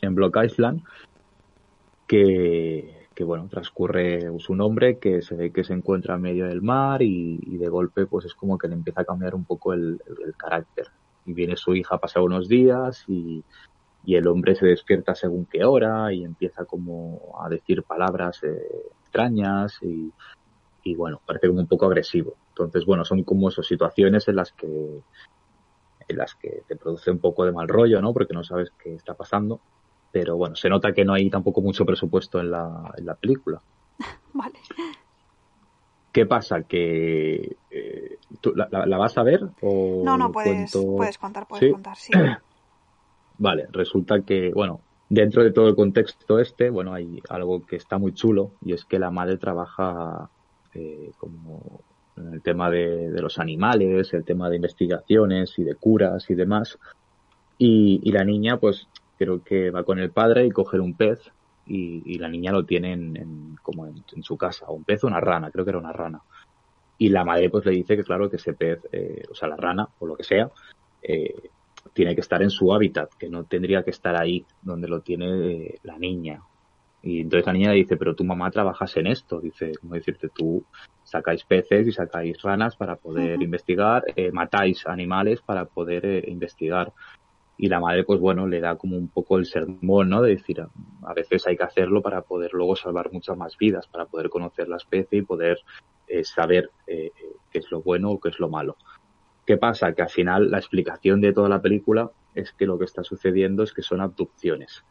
en Block Island que, que bueno, transcurre su nombre, que se que se encuentra en medio del mar y, y de golpe pues es como que le empieza a cambiar un poco el, el- carácter. Y viene su hija a pasar unos días y, y el hombre se despierta según qué hora y empieza como a decir palabras eh, extrañas y, y bueno, parece como un poco agresivo. Entonces, bueno, son como esas situaciones en las que en las que te produce un poco de mal rollo, ¿no? Porque no sabes qué está pasando. Pero bueno, se nota que no hay tampoco mucho presupuesto en la, en la película. Vale. ¿Qué pasa? ¿Que eh, ¿tú la, la- la vas a ver? O No, no, puedes, cuento- puedes contar, puedes ¿Sí? contar, sí. Vale, resulta que, bueno, dentro de todo el contexto este, bueno, hay algo que está muy chulo y es que la madre trabaja eh, como en el tema de, de los animales, el tema de investigaciones y de curas y demás. Y, y la niña, pues, creo que va con el padre y coge un pez y, y la niña lo tiene en, en- como en, en su casa, un pez o una rana, creo que era una rana. Y la madre pues le dice que claro que ese pez, eh, o sea, la rana o lo que sea, eh, tiene que estar en su hábitat, que no tendría que estar ahí donde lo tiene eh, la niña. Y entonces la niña le dice, pero tu mamá trabajas en esto. Dice, como decirte, tú sacáis peces y sacáis ranas para poder investigar, eh, matáis animales para poder eh, investigar. Y la madre, pues bueno, le da como un poco el sermón, ¿no? De decir, a, veces hay que hacerlo para poder luego salvar muchas más vidas, para poder conocer la especie y poder eh, saber eh, qué es lo bueno o qué es lo malo. ¿Qué pasa? Que al final la explicación de toda la película es que lo que está sucediendo es que son abducciones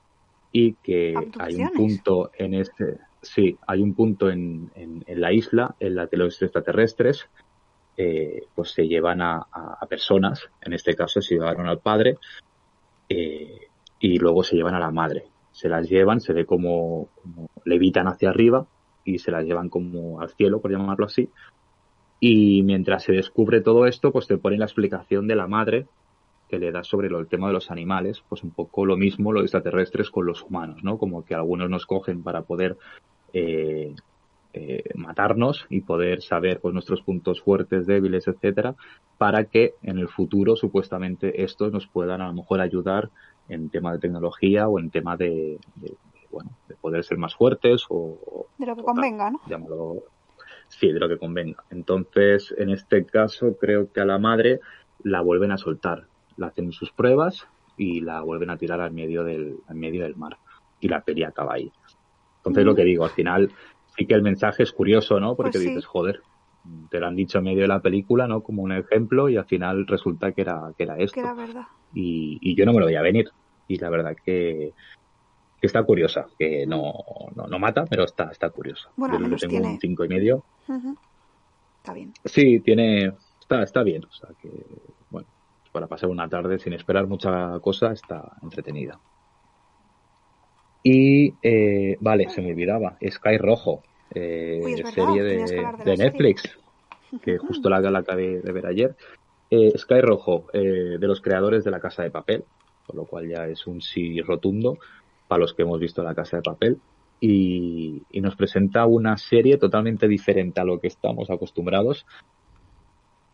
y que hay un punto en este, sí, hay un punto en, en, en la isla en la que los extraterrestres eh, pues se llevan a, a, a personas, en este caso se llevaron al padre eh, y luego se llevan a la madre. Se las llevan, se ve como, como levitan hacia arriba y se las llevan como al cielo, por llamarlo así. Y mientras se descubre todo esto, pues te ponen la explicación de la madre que le da sobre el tema de los animales, pues un poco lo mismo los extraterrestres con los humanos, ¿no? Como que algunos nos cogen para poder eh, eh, matarnos y poder saber pues nuestros puntos fuertes, débiles, etcétera, para que en el futuro supuestamente estos nos puedan a lo mejor ayudar en tema de tecnología o en tema de, de bueno, de poder ser más fuertes o... De lo que o tal, convenga, ¿no? llámalo- Sí, de lo que convenga. Entonces, en este caso, creo que a la madre la vuelven a soltar. La hacen sus pruebas y la vuelven a tirar al medio del, al medio del mar. Y la peli acaba ahí. Entonces, lo que digo, al final, sí que el mensaje es curioso, ¿no? Porque Pues sí. dices, joder, te lo han dicho en medio de la película, ¿no? Como un ejemplo, y al final resulta que era, que era esto Que era verdad. y, y yo no me lo veía venir. Y la verdad que, que está curiosa, que no, no, no mata, pero está, está curiosa. Bueno, yo le tengo tiene- un cinco y medio. Ujú. Está bien. Sí, tiene, está, está bien, o sea que, bueno, para pasar una tarde sin esperar mucha cosa, está entretenida. Y, eh, vale, se me olvidaba, Sky Rojo, eh, Uy, serie de, hablar de de la serie. Netflix, que justo la, la acabé de ver ayer. Eh, Sky Rojo, eh, de los creadores de La Casa de Papel, por lo cual ya es un sí rotundo para los que hemos visto La Casa de Papel. Y, y nos presenta una serie totalmente diferente a lo que estamos acostumbrados,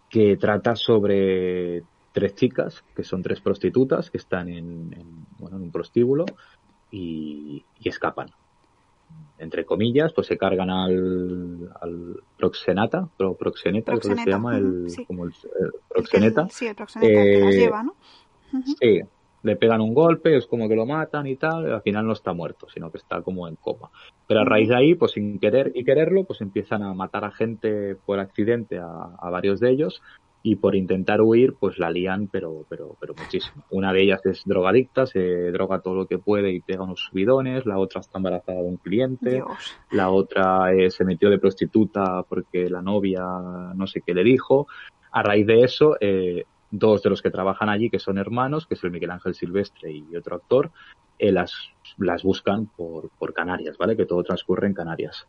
que trata sobre tres chicas, que son tres prostitutas, que están en, en, bueno, en un prostíbulo y, y escapan. Entre comillas, pues se cargan al, al proxenata, pro, proxeneta, creo que se Proxeneta, llama, el, ujú, sí. como el, el El que- proxeneta. sí, el proxeneta, el que las Eh, lleva, ¿no? Sí, le pegan un golpe, es como que lo matan y tal, y al final no está muerto, sino que está como en coma. Pero a raíz de ahí, pues sin querer y quererlo, pues empiezan a matar a gente por accidente, a, a varios de ellos, y por intentar huir, pues la lían, pero, pero, pero muchísimo. Una de ellas es drogadicta, se droga todo lo que puede y pega unos subidones, la otra está embarazada de un cliente, Dios. la otra eh, se metió de prostituta porque la novia no sé qué le dijo. A raíz de eso, eh, dos de los que trabajan allí, que son hermanos, que es el Miguel Ángel Silvestre y otro actor, eh, las, las buscan por, por Canarias, ¿vale? Que todo transcurre en Canarias.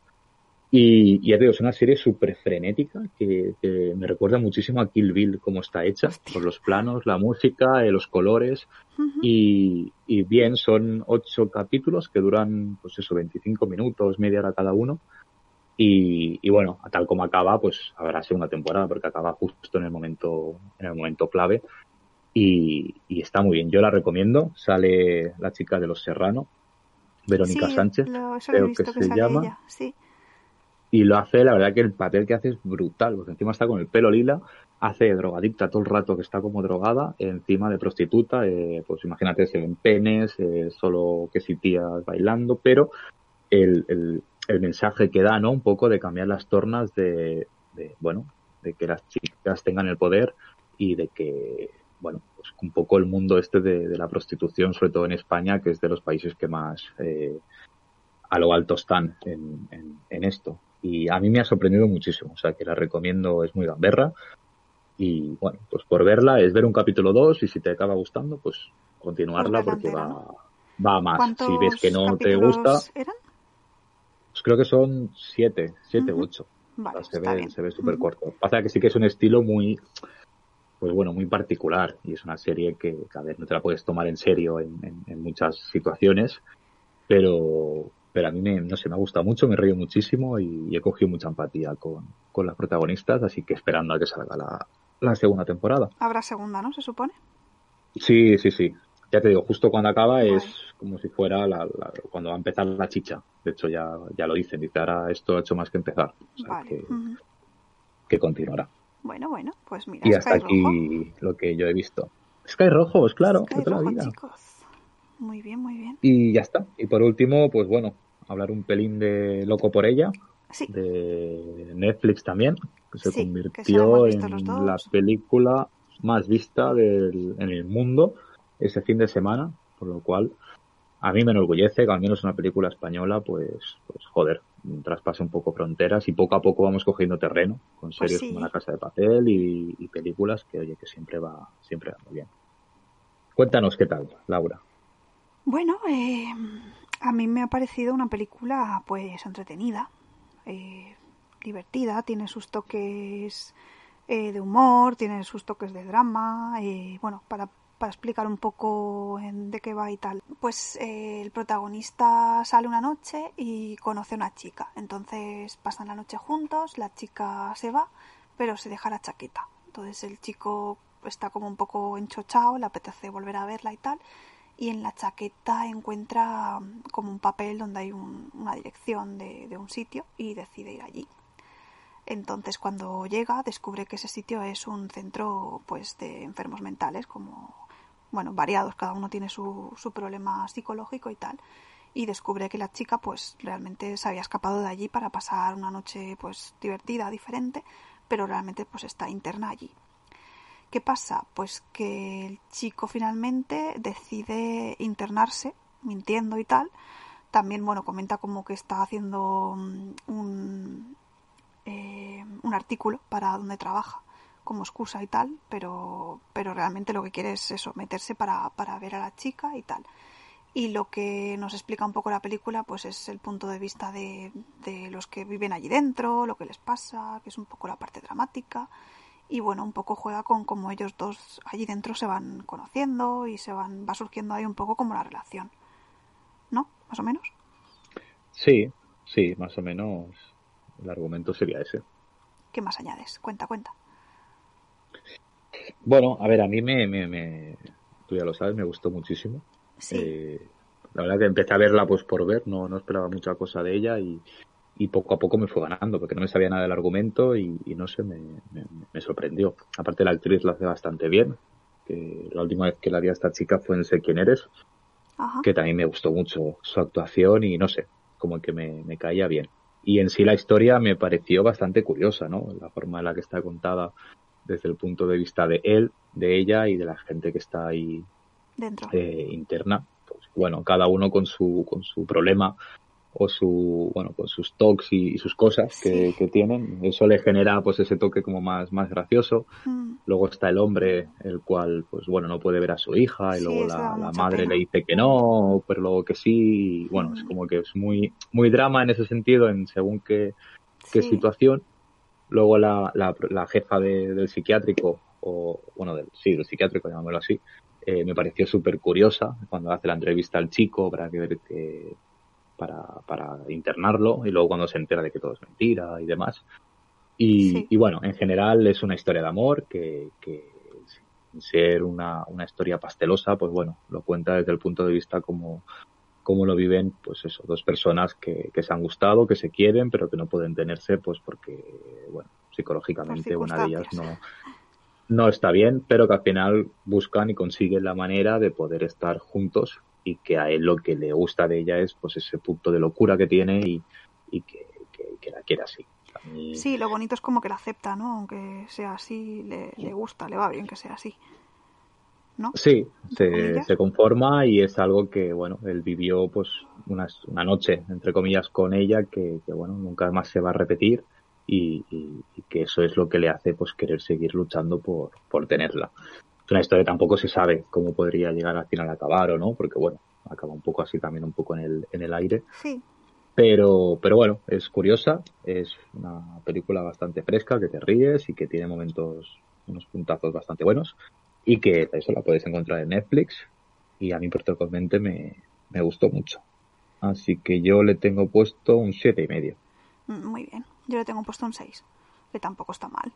Y, y ya te digo, es una serie súper frenética que, que me recuerda muchísimo a Kill Bill, cómo está hecha, Hostia. por los planos, la música, eh, los colores. Y, y bien, son ocho capítulos que duran, pues eso, 25 minutos, media hora cada uno. Y, y bueno, tal como acaba, pues habrá segunda temporada, porque acaba justo en el momento, en el momento clave. Y, y está muy bien. Yo la recomiendo. Sale la chica de los Serrano, Verónica Sí, Sánchez, lo- lo creo que que, se llama. ella. Sí. Y lo hace, la verdad que el papel que hace es brutal, porque encima está con el pelo lila, hace drogadicta todo el rato que está como drogada, encima de prostituta, eh, pues imagínate, se ven penes, eh, solo que si tías bailando, pero el, el, el mensaje que da, ¿no? Un poco de cambiar las tornas de, de, bueno, de que las chicas tengan el poder y de que, bueno, pues un poco el mundo este de, de la prostitución, sobre todo en España, que es de los países que más eh, a lo alto están en, en esto. Y a mí me ha sorprendido muchísimo, o sea que la recomiendo, es muy gamberra. Y bueno, pues por verla es ver un capítulo 2 y si te acaba gustando, pues continuarla porque va, va más. ¿Cuántos Si ves que no te gusta, eran? pues creo que son siete, siete u Ujú. ocho. Vale, O sea, se está ve, bien. se ve súper Ujú. corto. Pasa que sí que es un estilo muy, pues bueno, muy particular y es una serie que, que, a ver, no te la puedes tomar en serio en, en, en muchas situaciones, pero, pero a mí me, no sé, me ha gustado mucho, me he reído muchísimo y, y he cogido mucha empatía con, con las protagonistas, así que esperando a que salga la, la segunda temporada. Habrá segunda, ¿no? Se supone. Sí, sí, sí. Ya te digo, justo cuando acaba es como si fuera la, la- cuando va a empezar la chicha. De hecho, ya, ya lo dicen, dice, ahora esto ha hecho más que empezar. O sea, Vale. que, continuará. Bueno, bueno, pues mira, Y hasta Sky aquí Rojo. lo que yo he visto. Sky Rojo, es claro, Sky la Rojo, vida. chicos. Muy bien, muy bien. Y ya está. Y por último, pues bueno, hablar un pelín de Loco por ella, Sí, de Netflix también, que se Sí, que se la convirtió en la película más vista del, en el mundo ese fin de semana, por lo cual a mí me enorgullece que al menos una película española, pues, pues joder, traspase un poco fronteras y poco a poco vamos cogiendo terreno con Pues series sí. como La Casa de Papel y, y películas que, oye, que siempre va, siempre va muy bien. Cuéntanos qué tal, Laura. Bueno, eh, a mí me ha parecido una película pues entretenida, eh, divertida, tiene sus toques eh, de humor, tiene sus toques de drama, eh, bueno, para, para explicar un poco en de qué va y tal. Pues eh, el protagonista sale una noche y conoce a una chica, entonces pasan la noche juntos, la chica se va, pero se deja la chaqueta. Entonces el chico está como un poco enchochado, le apetece volver a verla y tal y en la chaqueta encuentra mm, como un papel donde hay un- una dirección de, un sitio y decide ir allí. Entonces cuando llega descubre que ese sitio es un centro pues de enfermos mentales como bueno variados cada uno tiene su, su problema psicológico y tal y descubre que la chica pues realmente se había escapado de allí para pasar una noche pues divertida diferente pero realmente pues está interna allí ¿Qué pasa? Pues que el chico finalmente decide internarse, mintiendo y tal. También, bueno, comenta como que está haciendo mm, un, eh, un artículo para donde trabaja como excusa y tal, pero, pero realmente lo que quiere es eso, meterse para, para ver a la chica y tal. Y lo que nos explica un poco la película, pues es el punto de vista de, de los que viven allí dentro, lo que les pasa, que es un poco la parte dramática y bueno, un poco juega con cómo ellos dos allí dentro se van conociendo y se van va surgiendo ahí un poco como la relación. ¿No? Más o menos. Sí, sí, más o menos el argumento sería ese. ¿Qué más añades? Cuenta, cuenta. Bueno, a ver, a mí me, me, me- tú ya lo sabes, me gustó muchísimo. Sí. Eh, la verdad que empecé a verla pues por ver, no, no esperaba mucha cosa de ella y, y poco a poco me fue ganando, porque no me sabía nada del argumento y, y no sé, me, me, me sorprendió. Aparte la actriz lo hace bastante bien, que la última vez que la vi a esta chica fue en Sé quién eres, Ajá. que también me gustó mucho su actuación y no sé, como que me, me caía bien. Y en sí la historia me pareció bastante curiosa, ¿no? La forma en la que está contada desde el punto de vista de él, de ella y de la gente que está ahí Dentro. eh, interna. Pues bueno, cada uno con su, con su problema o su, bueno, con sus talks y, y sus cosas que, Sí. que tienen. Eso le genera pues ese toque como más, más gracioso. Mm, Luego está el hombre, el cual, pues bueno, no puede ver a su hija, y Sí, luego la, la madre pena. le dice que no, pero luego que sí. y bueno, es Mm. como que es muy, muy drama en ese sentido, en según qué, qué sí. situación. Luego la, la, la jefa de- del psiquiátrico, o bueno, del, sí, del psiquiátrico, llamémoslo así, eh, me pareció súper curiosa cuando hace la entrevista al chico para que ver que, para, para internarlo y luego cuando se entera de que todo es mentira y demás. Y, Sí. y bueno, en general es una historia de amor que, que sin ser una, una historia pastelosa, pues bueno, lo cuenta desde el punto de vista como, como lo viven, pues eso, dos personas que, que se han gustado, que se quieren, pero que no pueden tenerse, pues porque, bueno, psicológicamente una de ellas no, no está bien, pero que al final buscan y consiguen la manera de poder estar juntos y que a él lo que le gusta de ella es pues ese punto de locura que tiene y, y que, que- que la quiere así. Mí- Sí, lo bonito es como que la acepta, ¿no? Aunque sea así, le, le gusta, le va bien que sea así. ¿No? Sí, se, se conforma y es algo que, bueno, él vivió pues una, una noche, entre comillas, con ella que, que, bueno, nunca más se va a repetir y, y- y que eso es lo que le hace pues querer seguir luchando por, por tenerla. Es una historia que tampoco se sabe cómo podría llegar al final a acabar o no, porque bueno, acaba un poco así también un poco en el, en el aire. Sí, Pero, pero bueno, es curiosa, es una película bastante fresca, que te ríes y que tiene momentos, unos puntazos bastante buenos y que eso la puedes encontrar en Netflix y a mí particularmente me, me gustó mucho. Así que yo le tengo puesto un siete y medio. mm, muy bien. Yo le tengo puesto un 6, que tampoco está mal.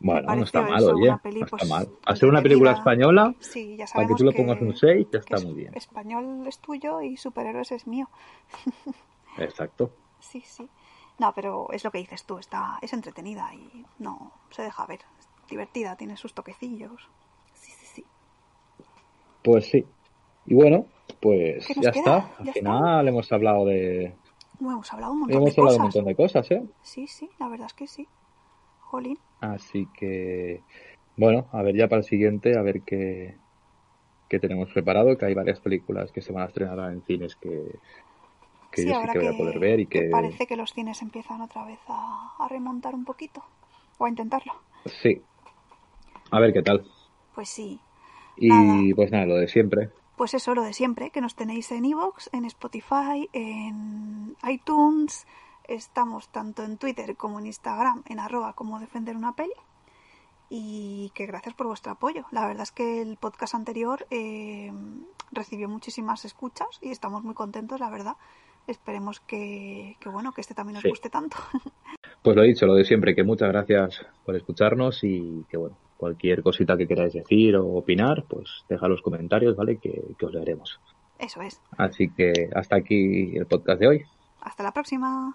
Bueno, no está mal, oye, peli, no está pues, mal. Al ser una película española, Sí, ya para que tú le pongas un 6, ya está es- muy bien. Español es tuyo y superhéroes es mío. Exacto. Sí, sí. No, pero es lo que dices tú, está, es entretenida y no se deja ver. Es divertida, tiene sus toquecillos. Sí, sí, sí. Pues sí. Y bueno, pues ¿Qué nos ya queda? está. Al ¿Ya final hemos hablado de, hemos hablado un montón hemos de hablado un cosas. montón de cosas, ¿eh? Sí, sí, la verdad es que sí. Jolín. Así que, bueno, a ver ya para el siguiente, a ver qué, qué tenemos preparado, que hay varias películas que se van a estrenar en cines que, que sí, yo sí que voy a poder ver y que, parece que los cines empiezan otra vez a, a remontar un poquito. O a intentarlo. sí. A ver qué tal. Pues sí. Y Nada. pues nada, lo de siempre. Pues eso, lo de siempre, que nos tenéis en iVoox, en Spotify, en iTunes. Estamos tanto en Twitter como en Instagram, en arroba como defender una peli. Y que gracias por vuestro apoyo. La verdad es que el podcast anterior eh, recibió muchísimas escuchas y estamos muy contentos, la verdad. Esperemos que, que bueno, que este también os Sí. guste tanto. Pues lo dicho, lo de siempre, que muchas gracias por escucharnos y que bueno, Cualquier cosita que queráis decir o opinar, pues deja los comentarios, ¿vale? Que, que os leeremos. Eso es. Así que hasta aquí el podcast de hoy. Hasta la próxima.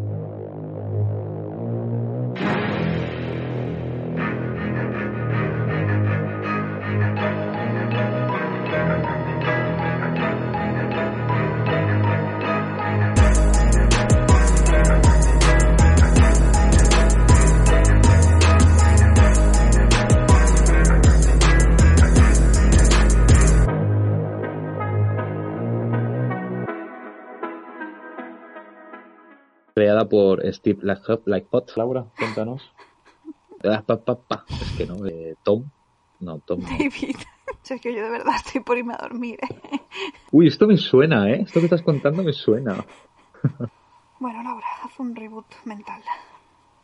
Por Steve Lightfoot. Lightfoot. Laura, cuéntanos. Ah, pa, pa, pa. Es que no, eh, Tom. No, Tom. no. David. Sergio, yo de verdad estoy por irme a dormir. ¿eh? Uy, esto me suena, ¿eh? Esto que estás contando me suena. Bueno, Laura, haz un reboot mental.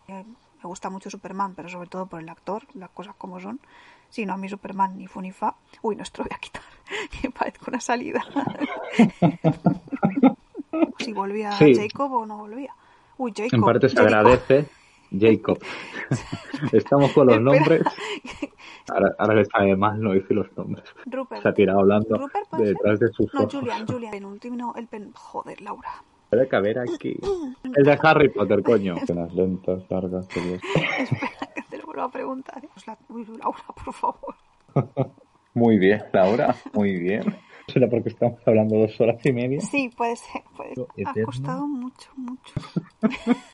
Eh, me gusta mucho Superman, pero sobre todo por el actor, las cosas como son. Si no, a mí Superman ni fu ni fa. Uy, no, esto lo voy a quitar. Que parezco una salida. si volvía Sí. Jacob o no volvía. Uy, Jacob. En parte se agradece. Jacob. Estamos con los nombres. Ahora, ahora le sabe mal no decir los nombres. Rupert. Se ha tirado hablando detrás de sus No, ojos. Julian, Julian. Penúltimo, el pen... Joder, Laura. Puede caber aquí. El de Harry Potter, coño. Unas lentas, largas. Espera, que te lo vuelvo a preguntar. Uy, Laura, por favor. Muy bien, Laura. Muy bien. ¿Será porque estamos hablando dos horas y media? Sí, puede ser. Puede ser. Ha costado mucho, mucho.